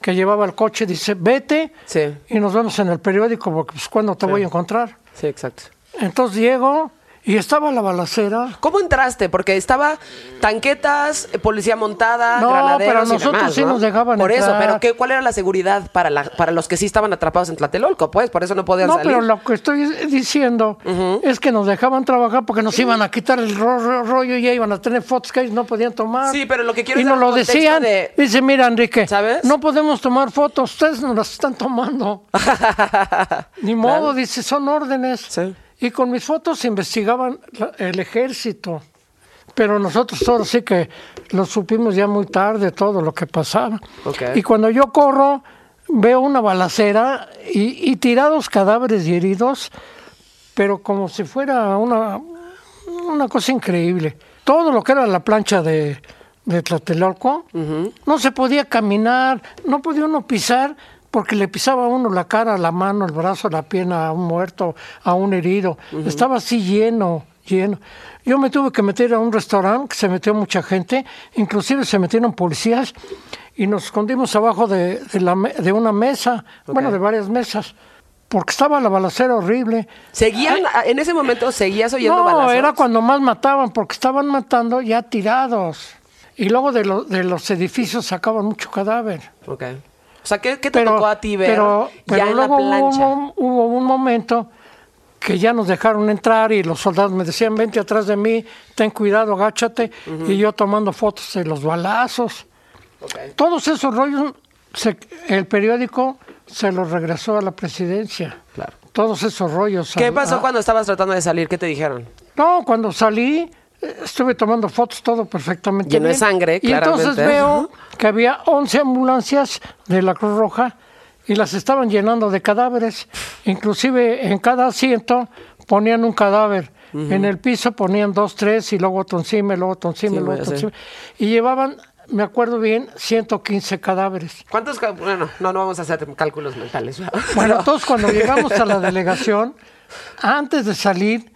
que llevaba el coche, dice, vete Sí. y nos vemos en el periódico porque pues cuándo te voy a encontrar. Sí, exacto. Entonces llego y estaba la balacera. ¿Cómo entraste? Porque estaba tanquetas, eh, policía montada, No, granaderos pero y nosotros demás, sí ¿no? nos dejaban Por eso, pero ¿qué, ¿cuál era la seguridad para, la, para los que sí estaban atrapados en Tlatelolco? Pues por eso no podían No, salir. pero lo que estoy diciendo es que nos dejaban trabajar porque nos iban a quitar el ro- ro- rollo y ya iban a tener fotos que ellos no podían tomar. Sí, pero lo que quiero Y es nos lo decían. de- Dice, mira, Enrique, ¿Sabes? no podemos tomar fotos, ustedes nos las están tomando. Ni modo, dice, son órdenes. Sí. Y con mis fotos investigaban el ejército. Pero nosotros solo sí que lo supimos ya muy tarde, todo lo que pasaba. Ok. Y cuando yo corro, veo una balacera y, y tirados cadáveres y heridos, pero como si fuera una, una cosa increíble. Todo lo que era la plancha de, de Tlatelolco, no se podía caminar, no podía uno pisar porque le pisaba a uno la cara, la mano, el brazo, la pierna a un muerto, a un herido. Estaba así lleno, lleno. Yo me tuve que meter a un restaurante que se metió mucha gente, inclusive se metieron policías y nos escondimos abajo de, de la me- de una mesa, bueno, de varias mesas, porque estaba la balacera horrible. ¿Seguían, en ese momento seguías oyendo No, balazos? era cuando más mataban, porque estaban matando ya tirados. Y luego de, lo- de los edificios sacaban mucho cadáver. Ok. O sea, ¿qué, qué te tocó a ti ver pero, ya en la luego plancha? un, hubo un momento que ya nos dejaron entrar y los soldados me decían, vente atrás de mí, ten cuidado, agáchate. Y yo tomando fotos de los balazos. Todos esos rollos, se- el periódico se los regresó a la presidencia. Claro. Todos esos rollos. ¿Qué pasó a- cuando estabas tratando de salir? ¿Qué te dijeron? No, cuando salí, estuve tomando fotos, todo perfectamente Lleno de sangre, Y entonces claramente. veo que había 11 ambulancias de la Cruz Roja y las estaban llenando de cadáveres. Inclusive en cada asiento ponían un cadáver. En el piso ponían dos, tres y luego otro encima, luego otro encima, Sí, luego otro encima. Y llevaban, me acuerdo bien, 115 cadáveres. ¿Cuántos? Bueno, no, no vamos a hacer cálculos mentales. Bueno, entonces cuando llegamos a la delegación, antes de salir,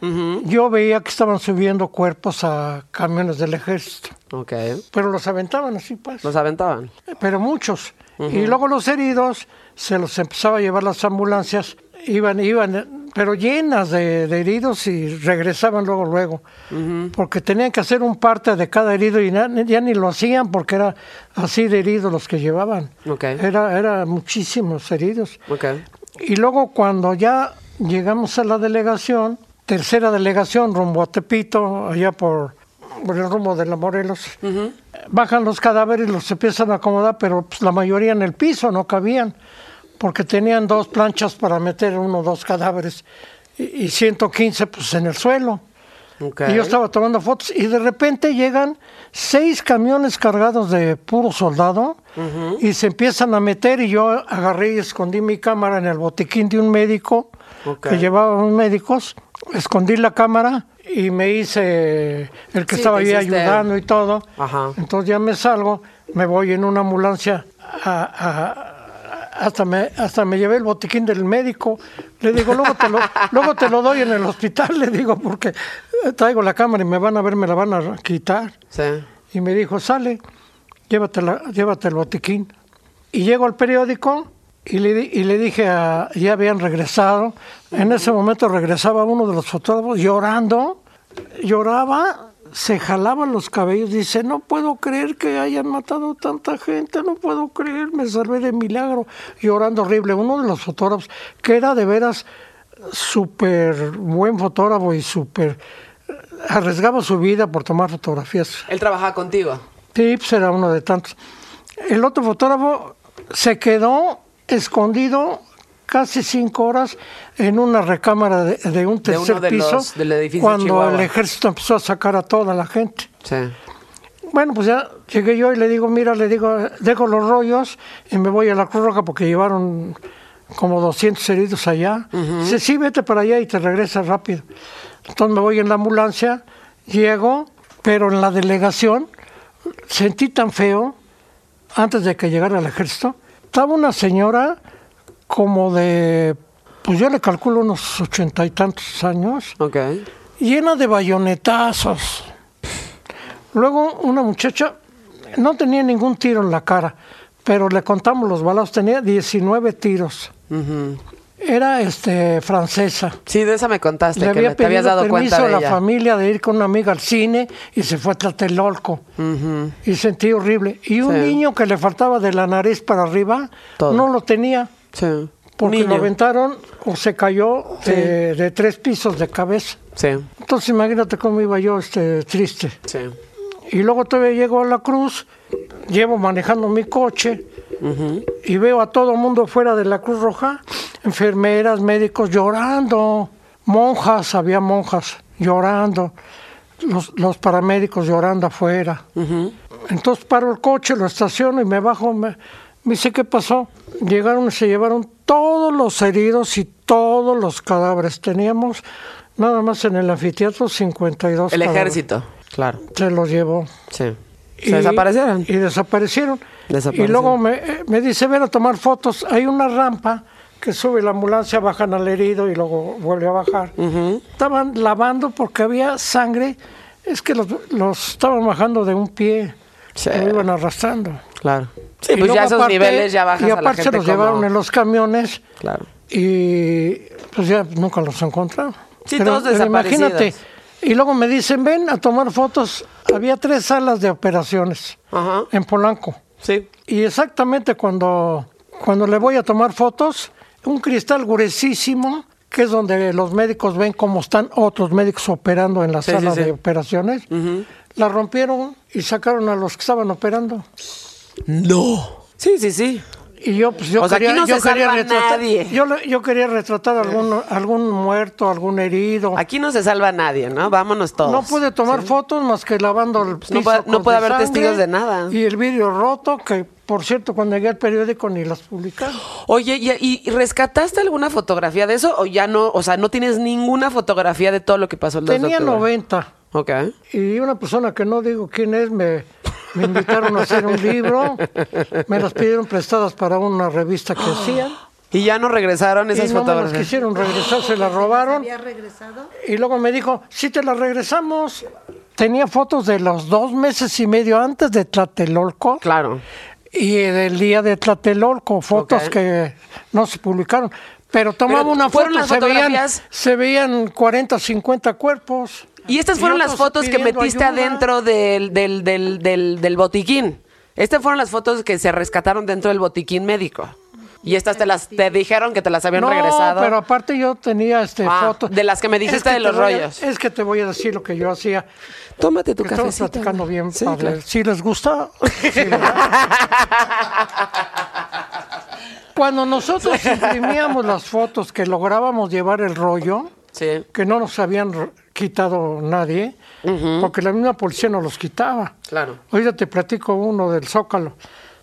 yo veía que estaban subiendo cuerpos a camiones del ejército. Ok. Pero los aventaban así, pues. Los aventaban. Pero muchos. Y luego los heridos se los empezaba a llevar las ambulancias. Iban, iban, pero llenas de, de heridos y regresaban luego, luego. Porque tenían que hacer un parte de cada herido y na- ya ni lo hacían porque era así de heridos los que llevaban. Ok. Era, era muchísimos heridos. Ok. Y luego cuando ya llegamos a la delegación, tercera delegación rumbo a Tepito, allá por, por el rumbo de la Morelos, bajan los cadáveres, los empiezan a acomodar, pero pues, la mayoría en el piso no cabían, porque tenían dos planchas para meter uno o dos cadáveres y, y 115 pues en el suelo. Ok. Y yo estaba tomando fotos y de repente llegan seis camiones cargados de puro soldado y se empiezan a meter y yo agarré y escondí mi cámara en el botiquín de un médico Ok. que llevaba unos médicos, escondí la cámara y me hice el que Sí, estaba ahí ayudando y todo. Ajá. Entonces ya me salgo, me voy en una ambulancia a- a- hasta me, hasta me llevé el botiquín del médico. Le digo, luego te, lo, luego te lo doy en el hospital, le digo, porque traigo la cámara y me van a ver, me la van a quitar. Sí. Y me dijo, sale, llévate, la- llévate el botiquín. Y llego al periódico y le, y le dije, a, ya habían regresado. En ese momento regresaba uno de los fotógrafos llorando, lloraba, se jalaba los cabellos, dice, no puedo creer que hayan matado tanta gente, no puedo creer, me salvé de milagro, llorando horrible. Uno de los fotógrafos, que era de veras súper buen fotógrafo y súper arriesgaba su vida por tomar fotografías. Él trabajaba contigo. Sí, pues era uno de tantos. El otro fotógrafo se quedó escondido casi cinco horas en una recámara de, de un De tercer de piso los- del cuando el ejército empezó a sacar a toda la gente. Sí. Bueno, pues ya llegué yo y le digo, mira, le digo, dejo los rollos y me voy a la Cruz Roja porque llevaron como 200 heridos allá. Dice, sí, vete para allá y te regresas rápido. Entonces me voy en la ambulancia, llego, pero en la delegación sentí tan feo, antes de que llegara el ejército, estaba una señora como de, pues yo le calculo unos ochenta y tantos años, Ok. llena de bayonetazos. Luego una muchacha no tenía ningún tiro en la cara, pero le contamos los balazos, tenía 19 tiros. Era este francesa. Sí, de esa me contaste, Le que había me- te habías dado permiso cuenta a de la ella. familia de ir con una amiga al cine y se fue a Tlatelolco. Y sentí horrible. Y un Sí. niño que le faltaba de la nariz para arriba, Todo. no lo tenía. Sí. Porque lo aventaron o se cayó de, de tres pisos de cabeza. Sí, Entonces imagínate cómo iba yo este, triste. sí. Y luego todavía llego a la cruz, llevo manejando mi coche y veo a todo el mundo fuera de la Cruz Roja, enfermeras, médicos llorando, monjas, había monjas llorando, los, los paramédicos llorando afuera. Entonces paro el coche, lo estaciono y me bajo, me, me dice, ¿qué pasó? Llegaron y se llevaron todos los heridos y todos los cadáveres. Teníamos nada más en el anfiteatro 52 El cadáveres. ejército. Claro. Se los llevó. Sí. Se desaparecieron. Y desaparecieron. Desaparecieron. Y luego me, eh, me dice, ven a tomar fotos. Hay una rampa que sube la ambulancia, bajan al herido y luego vuelve a bajar. Estaban lavando porque había sangre. Es que los, los estaban bajando de un pie. Sí. Lo iban arrastrando. Claro. Sí, Y pues ya esos aparte- niveles ya bajas Y a la aparte gente se los llevaron en los camiones Claro. y pues ya nunca los encontraron. Sí, todos imagínate. Y luego me dicen, ven a tomar fotos. Había tres salas de operaciones Ajá. en Polanco. Sí. Y exactamente cuando, cuando le voy a tomar fotos, un cristal gruesísimo, que es donde los médicos ven cómo están otros médicos operando en la Sí, sala sí, sí. de operaciones, la rompieron y sacaron a los que estaban operando. No. Sí, sí, sí. Y yo, pues yo O sea, aquí quería, no yo se quería salva retratar, nadie. Yo, yo quería retratar algún, algún muerto, algún herido. Aquí no se salva nadie, ¿no? Vámonos todos. No pude tomar fotos más que lavando el piso no puede- no puede de haber testigos de nada. Y el vidrio roto, que por cierto, cuando llegué al periódico ni las publicaron. Oye, ¿y, y rescataste alguna fotografía de eso o ya no? O sea, no tienes ninguna fotografía de todo lo que pasó el 2 de Tenía octubre? 90. Ok. Y una persona que no digo quién es, me, me invitaron a hacer un libro. Me las pidieron prestadas para una revista que hacían. Y ya no regresaron Y esas no me las fotografías. quisieron regresar, se las robaron. ¿Había regresado? Y luego me dijo, sí te las regresamos. Tenía fotos de los dos meses y medio antes de Tlatelolco. Claro. Y del día de Tlatelolco, fotos que no se publicaron. Pero tomaba Pero una foto, las se veían, fotografías- se veían 40, 50 cuerpos. Y estas fueron las fotos que metiste ayuda. adentro del, del, del, botiquín. Estas fueron las fotos que se rescataron dentro del botiquín médico. Y estas te las te dijeron que te las habían no, regresado. pero aparte yo tenía este Ah, fotos. de las que me dijiste que de los a- rollos. es que te voy a decir lo que yo hacía. Tómate tu que Estamos platicando bien, Sí, claro. Si les gusta. Cuando nosotros imprimíamos las fotos que lográbamos llevar el rollo, Sí. que no nos habían quitado nadie, porque la misma policía nos los quitaba. Claro. Ahorita te platico uno del Zócalo.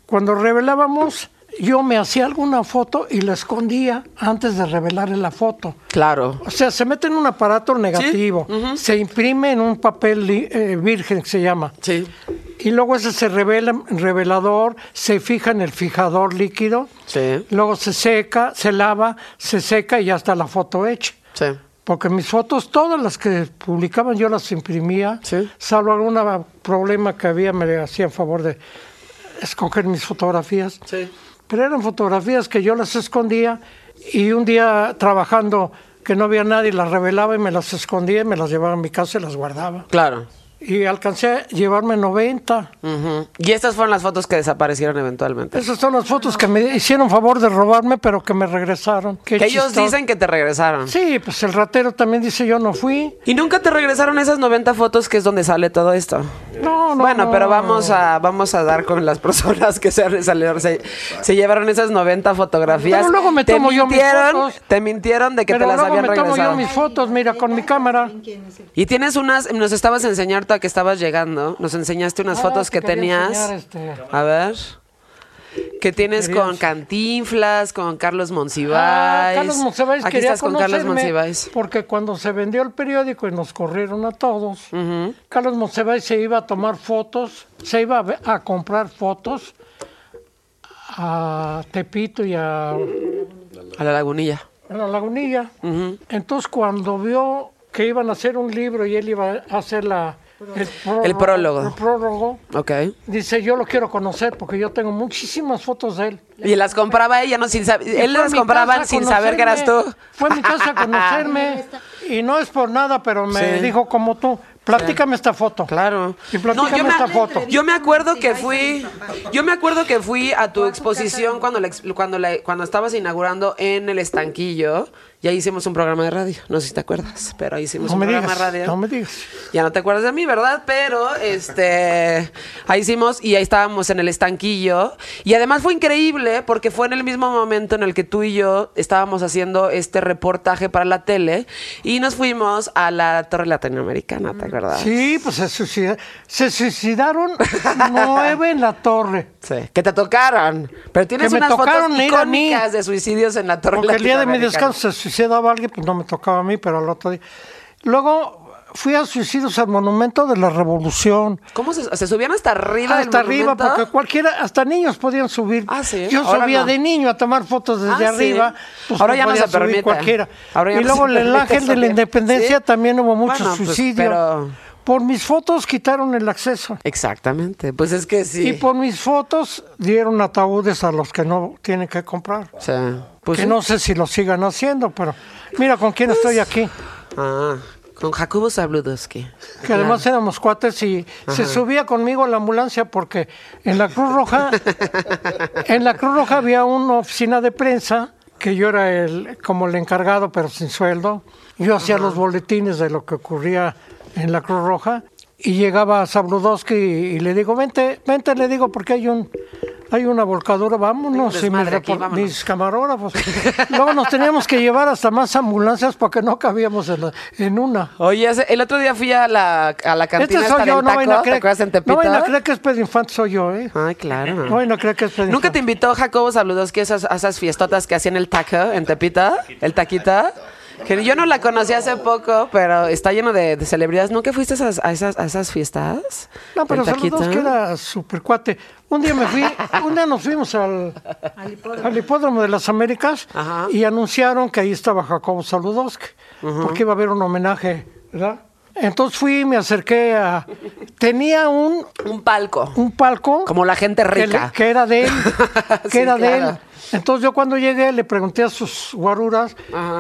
Cuando revelábamos, yo me hacía alguna foto y la escondía antes de revelarle la foto. Claro. O sea, se mete en un aparato negativo, se imprime en un papel eh, virgen, que se llama. Sí. Y luego ese se revela revelador, se fija en el fijador líquido, Sí. luego se seca, se lava, se seca y ya está la foto hecha. Sí. Porque mis fotos, todas las que publicaban, yo las imprimía, Sí. salvo algún problema que había, me hacían favor de escoger mis fotografías. Sí. Pero eran fotografías que yo las escondía y un día trabajando que no había nadie, las revelaba y me las escondía y me las llevaba a mi casa y las guardaba. Claro. Y alcancé a llevarme 90. Ujú. Y estas fueron las fotos que desaparecieron eventualmente. Esas son las fotos que me hicieron favor de robarme, pero que me regresaron. Qué Que ellos dicen que te regresaron. Sí, pues el ratero también dice yo no fui. Y nunca te regresaron esas 90 fotos que es donde sale todo esto. No, no. bueno, no. pero vamos a vamos a dar con las personas que se, salieron- se, se llevaron esas 90 fotografías. Pero luego me te tomo yo mis mintieron, fotos. te mintieron de que pero te las luego habían me tomo regresado. yo mis fotos, mira, con mi cámara. ¿Quién es el- Y tienes unas, nos estabas enseñando que estabas llegando, nos enseñaste unas Ah, fotos que tenías. enseñar, este. A ver. Que tienes con Cantinflas, con Carlos Monsiváis. Ah, Carlos Monsiváis Aquí quería estás con Carlos Monsiváis. Porque cuando se vendió el periódico y nos corrieron a todos, Carlos Monsiváis se iba a tomar fotos, se iba a comprar fotos a Tepito y a, A la lagunilla. a la Lagunilla. Entonces cuando vio que iban a hacer un libro y él iba a hacer la, el, El prólogo. el prólogo, Ok. dice yo lo quiero conocer porque yo tengo muchísimas fotos de él. Y las compraba ella, no sin saber. Él las compraba sin saber que eras tú. Fue a mi casa a conocerme. y no es por nada, pero me Sí. dijo como tú, platícame esta foto. Claro. Y platícame yo, me, esta foto. yo me acuerdo que fui, yo me acuerdo que fui a tu exposición cuando la, cuando la, cuando estabas inaugurando en el estanquillo. Y ahí hicimos un programa de radio. No sé si te acuerdas, pero ahí hicimos No un me programa digas, de radio. no me digas. Ya no te acuerdas de mí, ¿verdad? Pero este ahí hicimos y ahí estábamos en el estanquillo. Y además fue increíble porque fue en el mismo momento en el que tú y yo estábamos haciendo este reportaje para la tele y nos fuimos a la Torre Latinoamericana, ¿te acuerdas? Sí, pues se, suicida- se suicidaron nueve en la torre. Sí, que te tocaron. Pero tienes Que me unas tocaron fotos icónicas de suicidios en la Torre Porque el día de mi Latinoamericana. descanso se suicidaba alguien, pues no me tocaba a mí, pero al otro día. Luego fui a suicidios al Monumento de la Revolución. ¿Cómo se, se subían hasta arriba del hasta arriba, monumento? porque cualquiera, hasta niños podían subir. Ah, ¿sí? Yo Ahora subía no. de niño a tomar fotos desde Ah, ¿sí? arriba. pues, Ahora ya no podía se permite. subir cualquiera. Ahora ya y no luego se en el permite Ángel de la. Independencia ¿Sí? también hubo muchos Bueno, pues, suicidios. pero- Por mis fotos quitaron el acceso. Exactamente. Pues es que sí. Y por mis fotos dieron ataúdes a los que no tienen que comprar. O sea, pues que sí. no sé si lo sigan haciendo, pero mira con quién estoy aquí. Ah, con Jacobo Zabludowski. Que además éramos cuates y se subía conmigo a la ambulancia porque en la Cruz Roja, en la Cruz Roja había una oficina de prensa que yo era el como el encargado pero sin sueldo. Yo hacía los boletines de lo que ocurría en la Cruz Roja y llegaba Zabludowski y, le digo, vente, vente, le digo, porque hay un hay una volcadura, vámonos. Y mis, aquí, vámonos. mis camarógrafos. Luego nos teníamos que llevar hasta más ambulancias porque no cabíamos en, la- en una. Oye, el otro día fui a la, a la cantina Este soy yo, no a taco, ¿te acuerdas en No Tepito? vayan a creer que es Pedro Infante, soy yo, ¿eh? Ay, claro. No vayan a creer que es Pedro ¿Nunca te invitó Jacobo Saludos que esas, a esas fiestotas que hacían el taco en Tepita? ¿El taquita? Que yo no la conocí hace poco, pero está lleno de, de celebridades. ¿Nunca fuiste a esas, a esas, a esas fiestas? No, pero ¿El saludos que era super cuate. Un día me fui, un día nos fuimos al, al hipódromo de las Américas Ajá. y anunciaron que ahí estaba Jacobo Saludowski, porque iba a haber un homenaje, ¿verdad? Entonces fui, me acerqué a... Tenía un, Un palco. un palco... Como la gente rica. que era de él, que Sí, era de él. Entonces yo cuando llegué le pregunté a sus guaruras,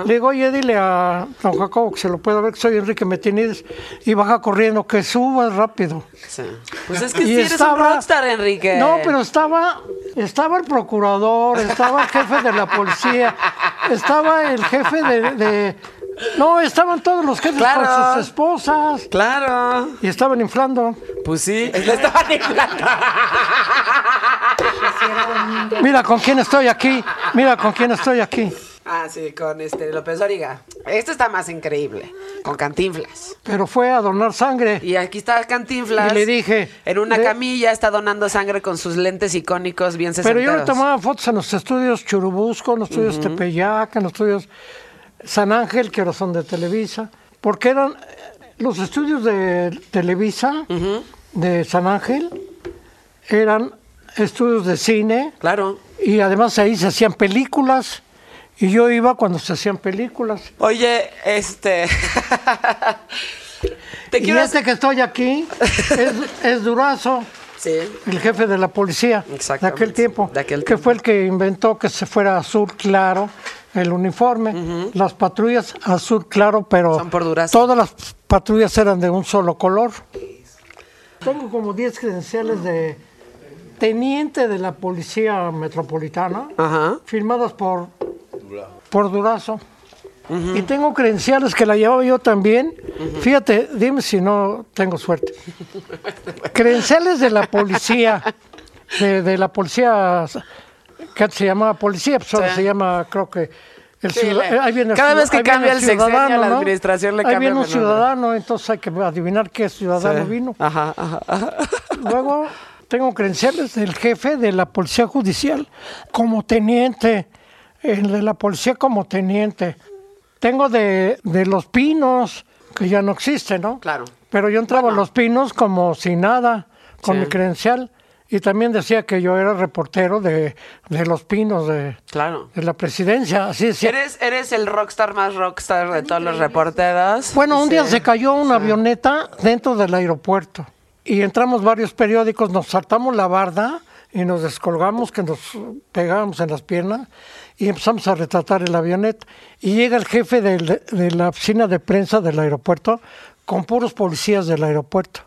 le digo, oye, dile a don Jacobo que se lo pueda ver, que soy Enrique Metinides, y baja corriendo, que suba rápido. Sí. Pues es que Y sí eres un rockstar, Enrique. No, pero estaba, estaba el procurador, estaba el jefe de la policía, estaba el jefe de, de- no, estaban todos los jefes Claro. con sus esposas Claro. y estaban inflando. Pues sí. Le estaban inflando. Mira con quién estoy aquí, mira con quién estoy aquí. Ah, sí, con este López Origa. Este está más increíble. Con Cantinflas. Pero fue a donar sangre. Y aquí está Cantinflas. Y le dije, En una camilla está donando sangre con sus lentes icónicos bien Pero yo le tomaba fotos en los estudios Churubusco, en los estudios Tepeyac, en los estudios San Ángel, que ahora son de Televisa, porque eran eh, los estudios de Televisa, de San Ángel, eran estudios de cine Claro. y además ahí se hacían películas y yo iba cuando se hacían películas. Oye, este. Te Y este que estoy aquí es, es Durazo. Sí. el jefe de la policía de aquel tiempo, de aquel que tiempo. fue el que inventó que se fuera azul claro el uniforme. Las patrullas azul claro, pero Son por Durazo. todas las patrullas eran de un solo color. Tengo como 10 credenciales de teniente de la policía metropolitana, Ajá. firmadas por, por Durazo. Y tengo credenciales que la llevaba yo también. Fíjate, dime si no tengo suerte. credenciales de la policía, de, de la policía, que antes se llamaba policía, pues ahora Sí. se llama, creo que... El Sí, ahí viene cada vez que cambia el sexenio, ciudadano, la ¿no? administración le Ahí cambia viene un ciudadano, entonces hay que adivinar qué ciudadano Sí. vino. Ajá, ajá, ajá. Luego tengo credenciales del jefe de la Policía Judicial como teniente, el de la Policía como teniente. Tengo de, de Los Pinos, que ya no existe, ¿no? Claro. Pero yo entraba a Los Pinos como sin nada, con Sí. mi credencial. Y también decía que yo era reportero de, de Los Pinos, de, Claro. de la presidencia. Así. Eres, eres el rockstar más rockstar de todos los reporteros. Bueno, un día Sí. se cayó una avioneta dentro del aeropuerto y entramos varios periódicos, nos saltamos la barda y nos descolgamos, que nos pegábamos en las piernas y empezamos a retratar el avioneta. Y llega el jefe de la oficina de prensa del aeropuerto con puros policías del aeropuerto.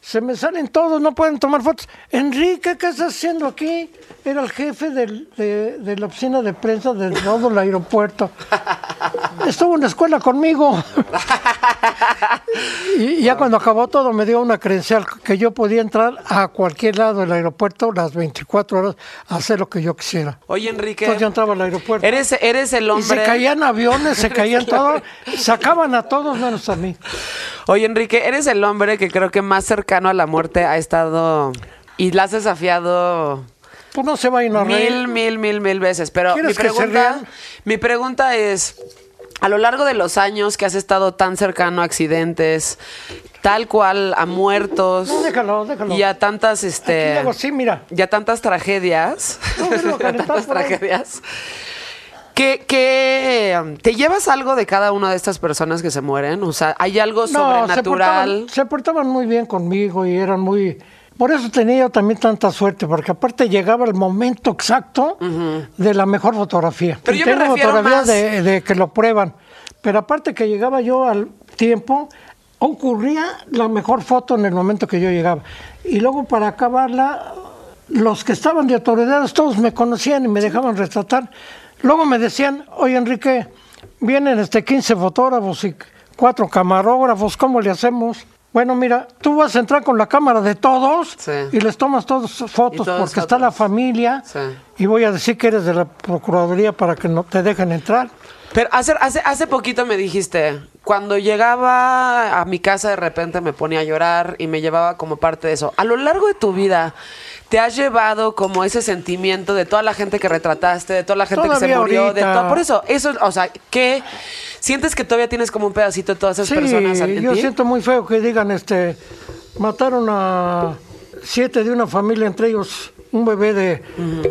Se me salen todos, no pueden tomar fotos. Enrique, ¿qué estás haciendo aquí? Era el jefe del- de, de la oficina de prensa de todo el aeropuerto. Estuvo en la escuela conmigo. y ya cuando acabó todo me dio una credencial que yo podía entrar a cualquier lado del aeropuerto las 24 horas a hacer lo que yo quisiera. Oye, Enrique. Entonces yo entraba al aeropuerto. Eres, eres el y hombre. se caían aviones, se caían todo, sacaban a todos menos a mí. Oye, Enrique, eres el hombre que creo que más cercano a la muerte ha estado y la has desafiado Pues no se vayan a reír. mil, mil, mil, mil veces. Pero mi ¿Quieres que se pregunta, mi pregunta es, a lo largo de los años que has estado tan cercano a accidentes, tal cual a muertos No, déjalo, déjalo. y a tantas, Aquí este, hago mira. y a tantas tragedias, No, déjalo a calentar tantas ahí. ¿Qué, qué, um, ¿Te llevas algo de cada una de estas personas que se mueren? O sea, ¿hay algo No, se sobrenatural? portaban, se portaban muy bien conmigo y eran muy... Por eso tenía yo también tanta suerte, porque aparte llegaba el momento exacto de la mejor fotografía. Pero Y yo me tengo refiero fotografías más- de, de que lo prueban. Pero aparte que llegaba yo al tiempo, ocurría la mejor foto en el momento que yo llegaba. Y luego para acabarla, los que estaban de autoridades todos me conocían y me dejaban retratar. Luego me decían, oye Enrique, vienen este 15 fotógrafos y cuatro camarógrafos, ¿cómo le hacemos? Bueno, mira, tú vas a entrar con la cámara de todos Sí. y les tomas todas fotos porque está la familia Sí. y voy a decir que eres de la Procuraduría para que no te dejen entrar. Pero hace, hace, hace poquito me dijiste, cuando llegaba a mi casa de repente me ponía a llorar y me llevaba como parte de eso. A lo largo de tu vida, ¿te has llevado como ese sentimiento de toda la gente que retrataste, de toda la gente que se murió, de todo? Por eso, eso, o sea, ¿qué? ¿Sientes que todavía tienes como un pedacito de todas esas Sí, personas en yo ti? siento muy feo que digan, este, mataron a siete de una familia, entre ellos un bebé de,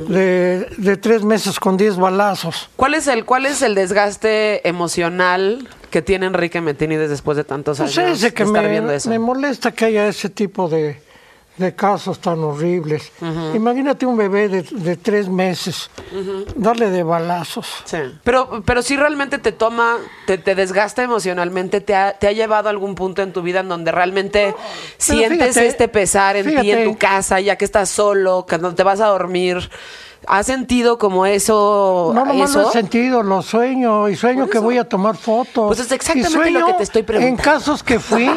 de, de tres meses con diez balazos. ¿Cuál es el, cuál es el desgaste emocional que tiene Enrique Metinides después de tantos Pues años ese que de estar me, viendo eso? me molesta que haya ese tipo de, de casos tan horribles. Imagínate un bebé de, de tres meses, darle de balazos. Sí. Pero, pero si realmente te toma, te, te desgasta emocionalmente, te ha, te ha llevado a algún punto en tu vida en donde realmente sientes fíjate, este pesar en ti, en tu casa, ya que estás solo, que no te vas a dormir. ¿Has sentido como eso? No, nomás eso? lo he sentido, lo sueño y sueño que voy a tomar fotos. Pues es exactamente Y sueño lo que te estoy preguntando. En casos que fui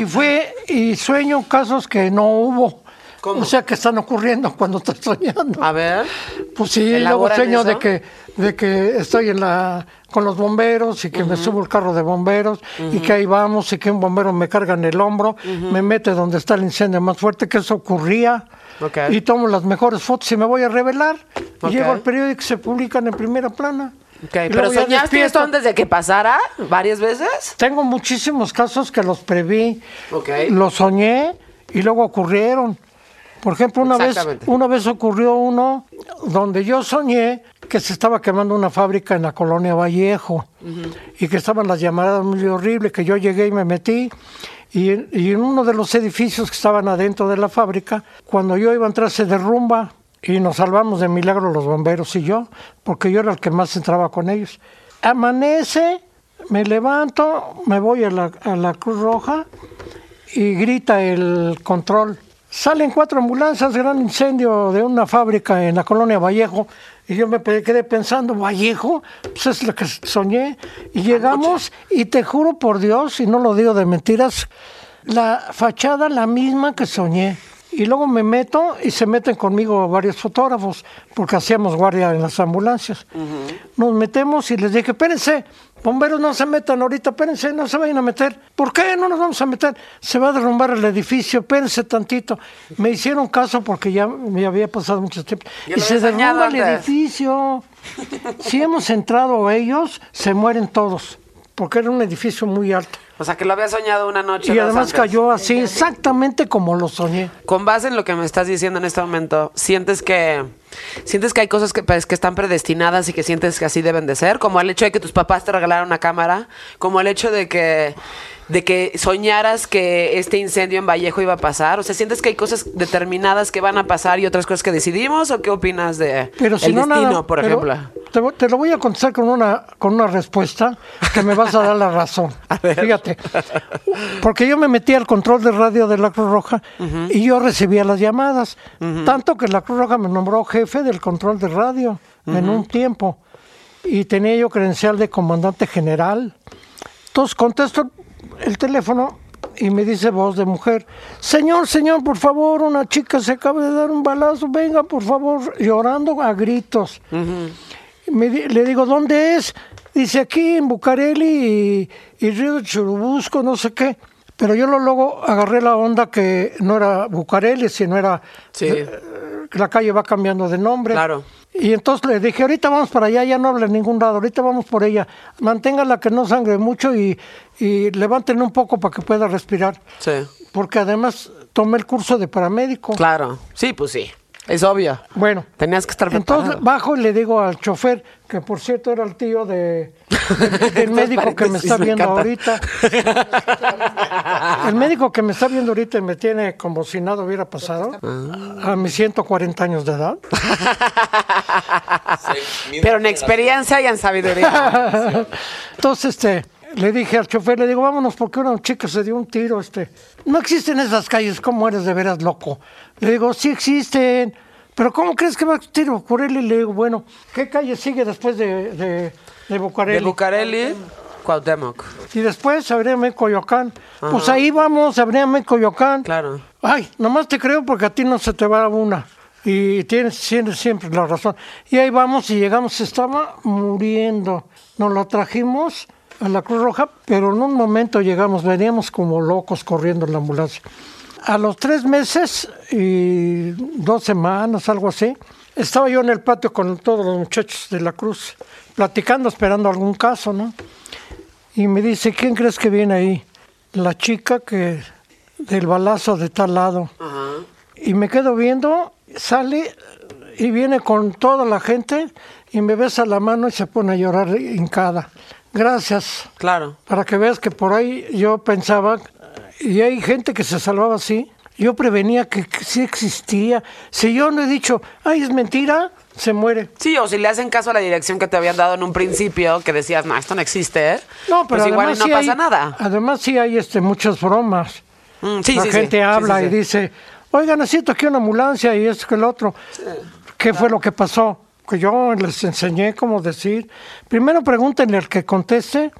y fue y sueño casos que no hubo. ¿Cómo? O sea que están ocurriendo cuando estás soñando. A ver. Pues sí, luego ¿Elaboran sueño eso? de que, de que estoy en la, con los bomberos y que me subo el carro de bomberos y que ahí vamos y que un bombero me carga en el hombro, me mete donde está el incendio más fuerte, que eso ocurría. Y tomo las mejores fotos y me voy a revelar. Y llego al periódico y se publican en primera plana. Ok, Y ¿Pero soñaste esto antes de que pasara varias veces? Tengo muchísimos casos que los preví, Ok. los soñé y luego ocurrieron. Por ejemplo, una vez, una vez ocurrió uno donde yo soñé que se estaba quemando una fábrica en la colonia Vallejo y que estaban las llamadas muy horribles, que yo llegué y me metí y en, y en uno de los edificios que estaban adentro de la fábrica, cuando yo iba a entrar se derrumba y nos salvamos de milagro los bomberos y yo, porque yo era el que más entraba con ellos. Amanece, me levanto, me voy a la, a la Cruz Roja y grita el control. Salen cuatro ambulancias, gran incendio de una fábrica en la colonia Vallejo. Y yo me quedé pensando, Vallejo, pues es lo que soñé. Y llegamos, y te juro por Dios, y no lo digo de mentiras, la fachada la misma que soñé. Y luego me meto y se meten conmigo varios fotógrafos, porque hacíamos guardia en las ambulancias. Nos metemos y les dije, espérense, bomberos no se metan ahorita, espérense, no se vayan a meter. ¿Por qué no nos vamos a meter? Se va a derrumbar el edificio, espérense tantito. Me hicieron caso porque ya me había pasado mucho tiempo. Y se derrumba el edificio. Si hemos entrado ellos, se mueren todos, porque era un edificio muy alto. O sea, que lo había soñado una noche. Y además antes. cayó así, exactamente como lo soñé. Con base en lo que me estás diciendo en este momento, ¿sientes que sientes que hay cosas que, pues, que están predestinadas y que sientes que así deben de ser? Como el hecho de que tus papás te regalaron una cámara, como el hecho de que de que soñaras que este incendio en Vallejo iba a pasar, o sea, ¿sientes que hay cosas determinadas que van a pasar y otras cosas que decidimos o qué opinas de Pero si el no destino, nada, por pero ejemplo? Te, te lo voy a contestar con una con una respuesta que me vas a dar la razón. Fíjate. Porque yo me metí al control de radio de la Cruz Roja y yo recibía las llamadas. Tanto que la Cruz Roja me nombró jefe del control de radio en un tiempo. Y tenía yo credencial de comandante general. Entonces contesto el teléfono y me dice voz de mujer, señor, señor, por favor, una chica se acaba de dar un balazo, venga, por favor, llorando a gritos. Me di- le digo, ¿dónde es? Dice, aquí en Bucareli y, y Río de Churubusco, no sé qué. Pero yo luego agarré la onda que no era Bucareli, sino era... Sí. La calle va cambiando de nombre. Claro. Y entonces le dije, ahorita vamos para allá, ya no hable en ningún lado, ahorita vamos por ella. Manténgala que no sangre mucho y, y levanten un poco para que pueda respirar. Sí. Porque además tomé el curso de paramédico. Claro. Sí, pues sí. Es obvio. Bueno, Tenías que estar preparado. entonces bajo y le digo al chofer, que por cierto era el tío de, del médico que me está me viendo encanta. ahorita. El médico que me está viendo ahorita y me tiene como si nada hubiera pasado Ah. a mis 140 años de edad. Pero en experiencia y en sabiduría. Entonces, este, le dije al chofer, le digo, vámonos porque una chica se dio un tiro, este. No existen esas calles, ¿cómo eres de veras loco? Le digo, sí existen, pero ¿cómo crees que va a existir Bucareli? Le digo, bueno, ¿qué calle sigue después de, de, de Bucareli? De Bucareli. Cuauhtémoc. Y después abríame Coyoacán. Pues ahí vamos, abríame Coyoacán. Claro. Ay, nomás te creo porque a ti no se te va una. Y tienes, tienes siempre la razón. Y ahí vamos y llegamos, estaba muriendo. Nos lo trajimos a la Cruz Roja, pero en un momento llegamos, veníamos como locos corriendo en la ambulancia. A los tres meses y dos semanas, algo así, estaba yo en el patio con todos los muchachos de la Cruz, platicando, esperando algún caso, ¿no? Y me dice, ¿quién crees que viene ahí? La chica que del balazo de tal lado. Y me quedo viendo, sale y viene con toda la gente y me besa la mano y se pone a llorar hincada. Gracias. Claro. Para que veas que por ahí yo pensaba, y hay gente que se salvaba así, yo prevenía que, que sí existía. Si yo no he dicho, ay, es mentira, se muere. Sí, o si le hacen caso a la dirección que te habían dado en un principio, que decías, no, esto no existe, ¿eh? No, pero pues igual no sí pasa hay- nada. Además sí hay este, muchas bromas. Mm, sí, la sí, gente Sí, habla y dice, oiga, necesito aquí una ambulancia y esto que el otro. ¿Qué fue lo que pasó? Que yo les enseñé cómo decir. Primero pregúntenle al que conteste,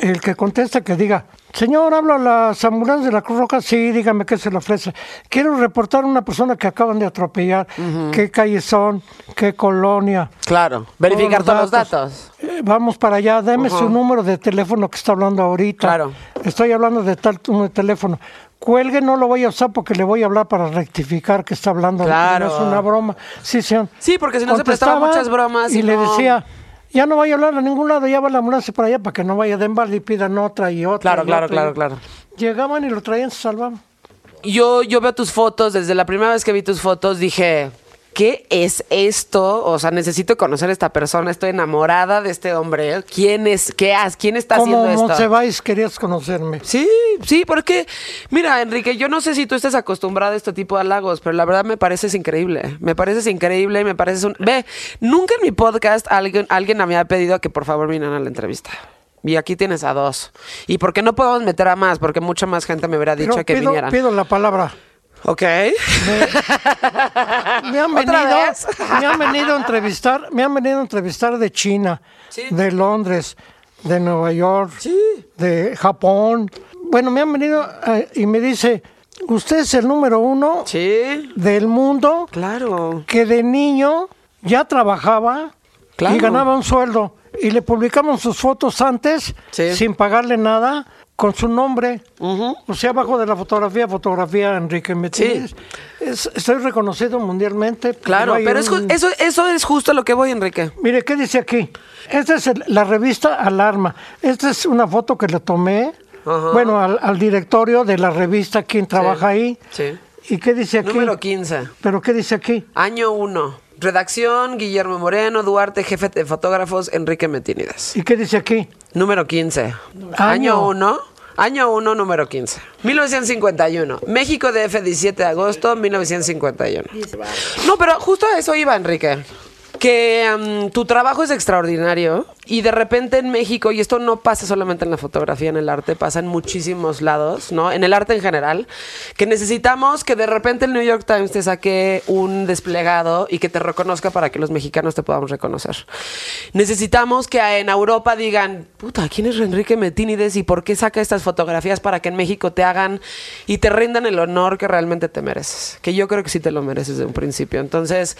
el que conteste que diga, señor, hablo a las ambulancias de la Cruz Roja, sí, dígame qué se le ofrece. Quiero reportar a una persona que acaban de atropellar, qué calles son, qué colonia. Claro. Verificar todos los datos. Eh, Vamos para allá, deme su número de teléfono que está hablando ahorita. Claro. Estoy hablando de tal número de teléfono. Cuelgue, no lo voy a usar porque le voy a hablar para rectificar que está hablando. Claro. No es una broma. Sí, sí. Sí, porque si no se Contestaba muchas bromas y Y, le decía, ya no vaya a hablar a ningún lado, ya va la ambulancia para allá para que no vaya de embalde y pidan otra y otra. Claro, y claro, otra, claro, claro. Llegaban y lo traían, se salvaban. Yo, yo veo tus fotos, desde la primera vez que vi tus fotos dije, ¿qué es esto? O sea, necesito conocer a esta persona, estoy enamorada de este hombre. ¿Quién es? ¿Qué hace? ¿Quién está Como haciendo esto? Montsebáis querías conocerme. Sí, sí, porque, mira, Enrique, yo no sé si tú estés acostumbrado a este tipo de halagos, pero la verdad me pareces increíble. Me pareces increíble, me pareces un... Ve, nunca en mi podcast alguien, alguien me había pedido que por favor vinieran a la entrevista. Y aquí tienes a dos. ¿Y por qué no podemos meter a más? Porque mucha más gente me hubiera dicho Pero que pido, vinieran. pido la palabra. Ok. Me han ¿Otra venido, me han venido a entrevistar, me han venido a entrevistar de China, Sí. de Londres, de Nueva York, Sí. de Japón. Bueno, me han venido eh, y me dice, usted es el número uno Sí, del mundo claro. que de niño ya trabajaba Claro. y ganaba un sueldo. Y le publicamos sus fotos antes, sin pagarle nada, con su nombre. O sea, abajo de la fotografía, fotografía Enrique Metínez. Es- estoy reconocido mundialmente. Claro, pero es un- eso, eso es justo a lo que voy, Enrique. Mire, ¿qué dice aquí? Esta es el- la revista Alarma. Esta es una foto que le tomé, Ajá. bueno, al, al directorio de la revista, quien trabaja ahí. Sí. ¿Y qué dice aquí? Número 15. ¿Pero qué dice aquí? Año 1. Redacción, Guillermo Moreno, Duarte, jefe de fotógrafos, Enrique Metinides. ¿Y qué dice aquí? Número 15. Año. Año 1. Año 1, número 15. 1951. México DF, 17 de agosto, 1951. No, pero justo a eso iba, Enrique. Que tu trabajo es extraordinario y de repente en México, y esto no pasa solamente en la fotografía, en el arte, pasa en muchísimos lados, ¿no? En el arte en general, que necesitamos que de repente el New York Times te saque un desplegado y que te reconozca para que los mexicanos te podamos reconocer. Necesitamos que en Europa digan, puta, ¿quién es Enrique Metínides y por qué saca estas fotografías para que en México te hagan y te rindan el honor que realmente te mereces? Que yo creo que sí te lo mereces de un principio. Entonces,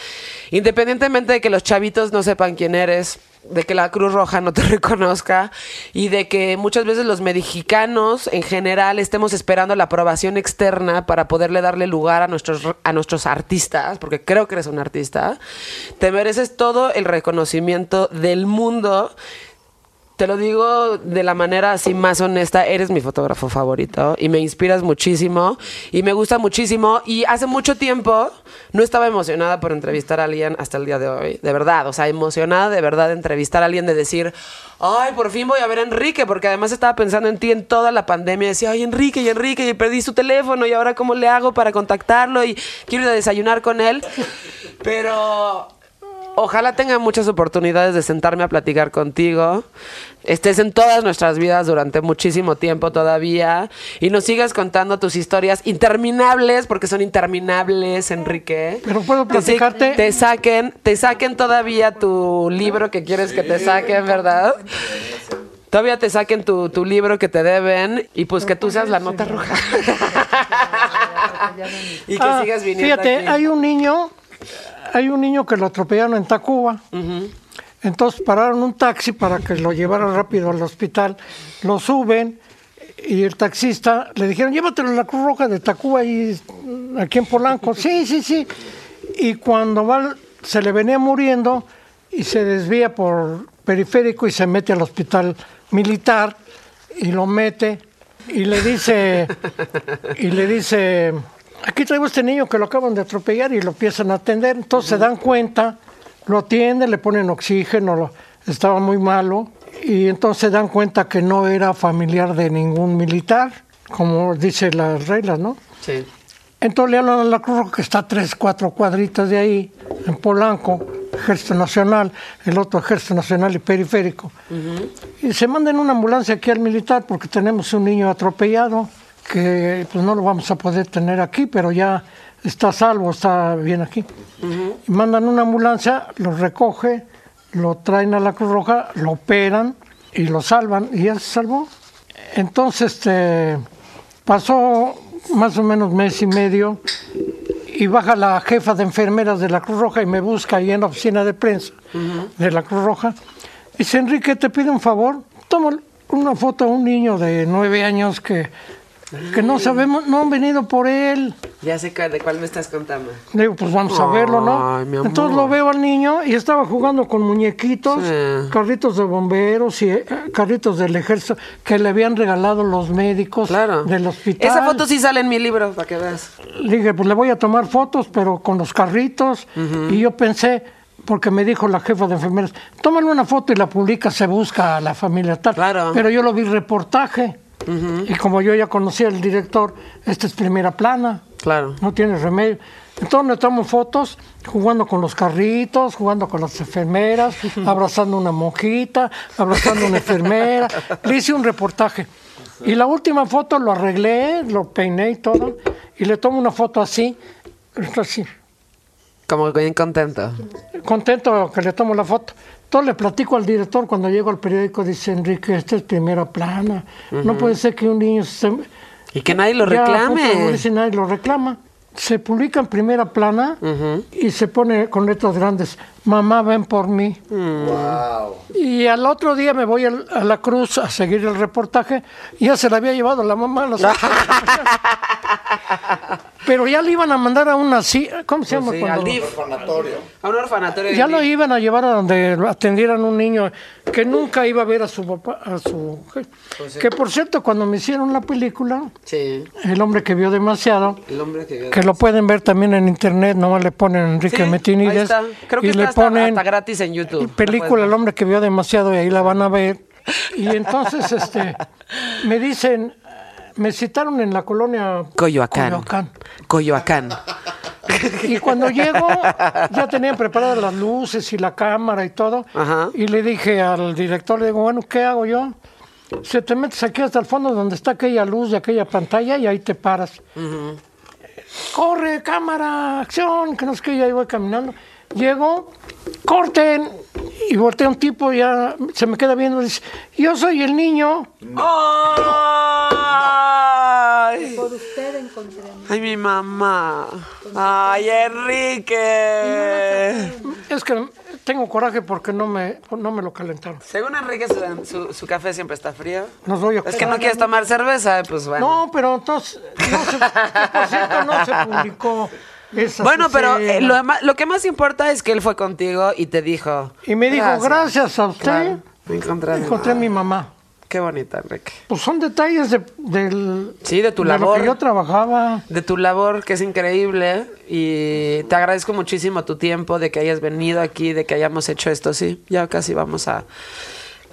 independientemente de que los chavitos no sepan quién eres, de que la Cruz Roja no te reconozca y de que muchas veces los mexicanos en general estemos esperando la aprobación externa para poderle darle lugar a nuestros, a nuestros artistas, porque creo que eres un artista, te mereces todo el reconocimiento del mundo. Te lo digo de la manera así más honesta, eres mi fotógrafo favorito y me inspiras muchísimo y me gusta muchísimo. Y hace mucho tiempo no estaba emocionada por entrevistar a alguien hasta el día de hoy, de verdad, o sea, emocionada de verdad de entrevistar a alguien, de decir, ay, por fin voy a ver a Enrique, porque además estaba pensando en ti en toda la pandemia, decía, ay, Enrique, y Enrique, y perdí su teléfono y ahora cómo le hago para contactarlo y quiero ir a desayunar con él, pero Ojalá tenga muchas oportunidades de sentarme a platicar contigo. Estés en todas nuestras vidas durante muchísimo tiempo todavía. Y nos sigas contando tus historias interminables, porque son interminables, Enrique. Pero puedo platicarte. Te saquen, te saquen todavía tu libro que quieres que te saquen, ¿verdad? todavía te saquen tu, tu libro que te deben y pues que tú seas la nota roja. y que Ah, sigas viniendo Fíjate, aquí. hay un niño, hay un niño que lo atropellaron en Tacuba. Entonces pararon un taxi para que lo llevara rápido al hospital. Lo suben y el taxista le dijeron, llévatelo a la Cruz Roja de Tacuba y aquí en Polanco. sí, sí, sí. Y cuando va, se le venía muriendo y se desvía por periférico y se mete al hospital militar y lo mete y le dice y le dice aquí traigo este niño que lo acaban de atropellar y lo empiezan a atender. Entonces se dan cuenta lo atienden le ponen oxígeno lo- estaba muy malo. Y entonces se dan cuenta que no era familiar de ningún militar como dice las reglas no Sí. entonces le hablan a la Cruz que está a tres, cuatro cuadritas de ahí, en Polanco, Ejército Nacional, el otro Ejército Nacional y Periférico. Y se mandan una ambulancia aquí al militar porque tenemos un niño atropellado que pues no lo vamos a poder tener aquí, pero ya está salvo, está bien aquí. Y mandan una ambulancia, lo recoge, lo traen a la Cruz Roja, lo operan y lo salvan y ya se salvó. Entonces, este, pasó más o menos mes y medio y baja la jefa de enfermeras de la Cruz Roja y me busca ahí en la oficina de prensa de la Cruz Roja. Dice, Enrique, te pido un favor, toma una foto a un niño de nueve años que, que no sabemos, no han venido por él. Ya sé de cuál me estás contando. Le digo, pues vamos a verlo, ¿no? Ay, mi amor. Entonces lo veo al niño y estaba jugando con muñequitos, Sí. carritos de bomberos y eh, carritos del ejército que le habían regalado los médicos Claro. del hospital. Esa foto sí sale en mi libro, para que veas. Le dije, pues le voy a tomar fotos, pero con los carritos. Y yo pensé, porque me dijo la jefa de enfermeras, tómale una foto y la publica, se busca a la familia tal. Claro. Pero yo lo vi reportaje. Y como yo ya conocía al director, esta es primera plana. Claro. No tiene remedio. Entonces le tomo fotos jugando con los carritos, jugando con las enfermeras, abrazando una monjita, abrazando una enfermera. Le hice un reportaje. Y la última foto lo arreglé, lo peiné y todo. Y le tomo una foto así, así, Como bien contento. contento que le tomo la foto. Entonces le platico al director cuando llego al periódico, dice Enrique, esta es primera plana. No puede ser que un niño se, Y que nadie lo reclame. y nadie lo reclama. Se publica en primera plana y se pone con letras grandes, mamá ven por mí. Y al otro día me voy a la cruz a seguir el reportaje ya se la había llevado la mamá. a las. Pero ya le iban a mandar a una, ¿cómo se llama? Sí, cuando- al DIF. A un orfanatorio. ya lo iban a llevar a donde atendieran un niño que nunca iba a ver a su papá, a su Pues que por cierto cuando me hicieron la película, Sí, el hombre que vio demasiado, el hombre que... que lo pueden ver también en internet, nomás le ponen Enrique Sí, ahí Metinides está. Creo que y está ponen hasta gratis en YouTube. película El hombre que vio demasiado y ahí la van a ver. Y entonces este me dicen, me citaron en la colonia Coyoacán. Coyoacán. Coyoacán. Y cuando llego, ya tenían preparadas las luces y la cámara y todo. Ajá. Y le dije al director, le digo, bueno, ¿qué hago yo? Se te metes aquí hasta el fondo donde está aquella luz de aquella pantalla y ahí te paras. Corre, cámara, acción, que no sé qué, y ahí voy caminando. Llego, corten, y voltea un tipo, ya se me queda viendo y dice, yo soy el niño. ¡Ay! Por usted encontré. ¡Ay, mi mamá! ¡Ay, Enrique! Es que tengo coraje porque no me, no me lo calentaron. Según Enrique, su, su- su café siempre está frío. Nos voy a Es que no quieres tomar cerveza, pues bueno. No, pero entonces, no se, que por cierto, no se publicó esa Bueno, pero eh, lo, que más importa es que él fue contigo y te dijo. Y me dijo, gracias a usted, Claro, me encontré, a mi encontré a mamá. mi mamá. Qué bonita, Enrique. Pues son detalles de, del, Sí, de tu de labor. lo que yo trabajaba. de tu labor, que es increíble. Y te agradezco muchísimo tu tiempo, de que hayas venido aquí, de que hayamos hecho esto. Sí, ya casi vamos a,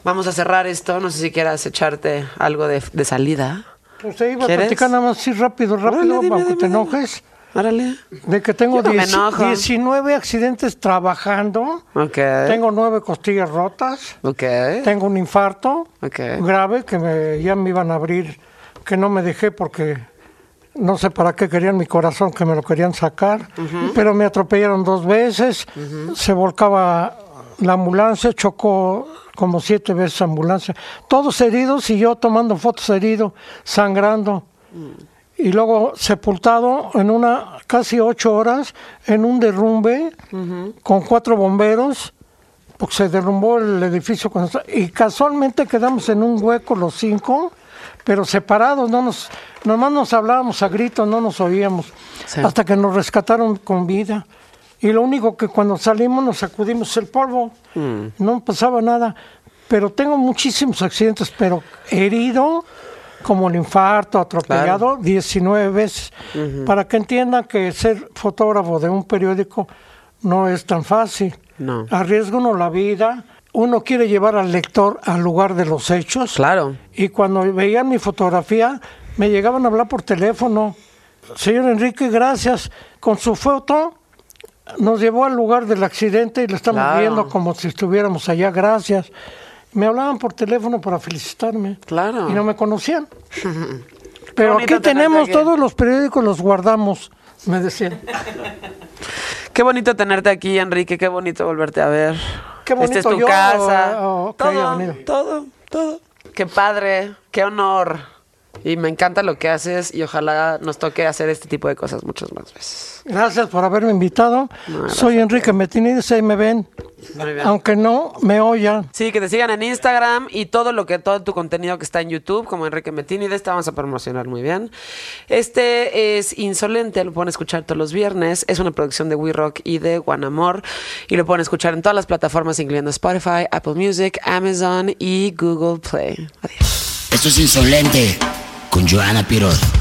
vamos a cerrar esto. No sé si quieras echarte algo de, de salida. Pues te iba a platicar nada más así rápido, rápido, Órale, dime, para que te dime. enojes. Órale. De que tengo Yo no me 10 enojo. 19 accidentes trabajando. Ok. Tengo nueve costillas rotas. Ok. Tengo un infarto Ok. grave que me- ya me iban a abrir, que no me dejé porque no sé para qué querían mi corazón, que me lo querían sacar, pero me atropellaron dos veces, se volcaba la ambulancia chocó como siete veces ambulancia. Todos heridos y yo tomando fotos heridos, sangrando. Y luego sepultado en una, casi ocho horas, en un derrumbe con cuatro bomberos, porque se derrumbó el edificio. y casualmente quedamos en un hueco los cinco, pero separados, no nos, nomás nos hablábamos a gritos, no nos oíamos, Sí. hasta que nos rescataron con vida. Y lo único que cuando salimos nos sacudimos el polvo, no pasaba nada. Pero tengo muchísimos accidentes, pero herido, como el infarto, atropellado, 19 veces. Para que entiendan que ser fotógrafo de un periódico no es tan fácil. No. Arriesga uno la vida, uno quiere llevar al lector al lugar de los hechos. Claro. Y cuando veían mi fotografía, me llegaban a hablar por teléfono. Señor Enrique, gracias. Con su foto nos llevó al lugar del accidente y lo estamos Claro. viendo como si estuviéramos allá. Gracias. Me hablaban por teléfono para felicitarme. Claro. Y no me conocían. Pero aquí tenemos aquí. todos los periódicos, los guardamos, me decían. Qué bonito tenerte aquí, Enrique. Qué bonito volverte a ver. Qué bonito Esta es tu yo, casa. o- o que haya todo, todo, todo. Qué padre, qué honor. Y me encanta lo que haces y ojalá nos toque hacer este tipo de cosas muchas más veces. Gracias por haberme invitado. No, Soy Enrique Metinides, ahí me ven. Muy bien. Aunque no me oyan. Sí, que te sigan en Instagram y todo lo que todo tu contenido que está en YouTube, como Enrique Metinides, te vamos a promocionar muy bien. Este es Insolente, lo pueden escuchar todos los viernes. Es una producción de We Rock y de Guanamor y lo pueden escuchar en todas las plataformas, incluyendo Spotify, Apple Music, Amazon y Google Play. Adiós. Esto es insolente con Joana Piroz.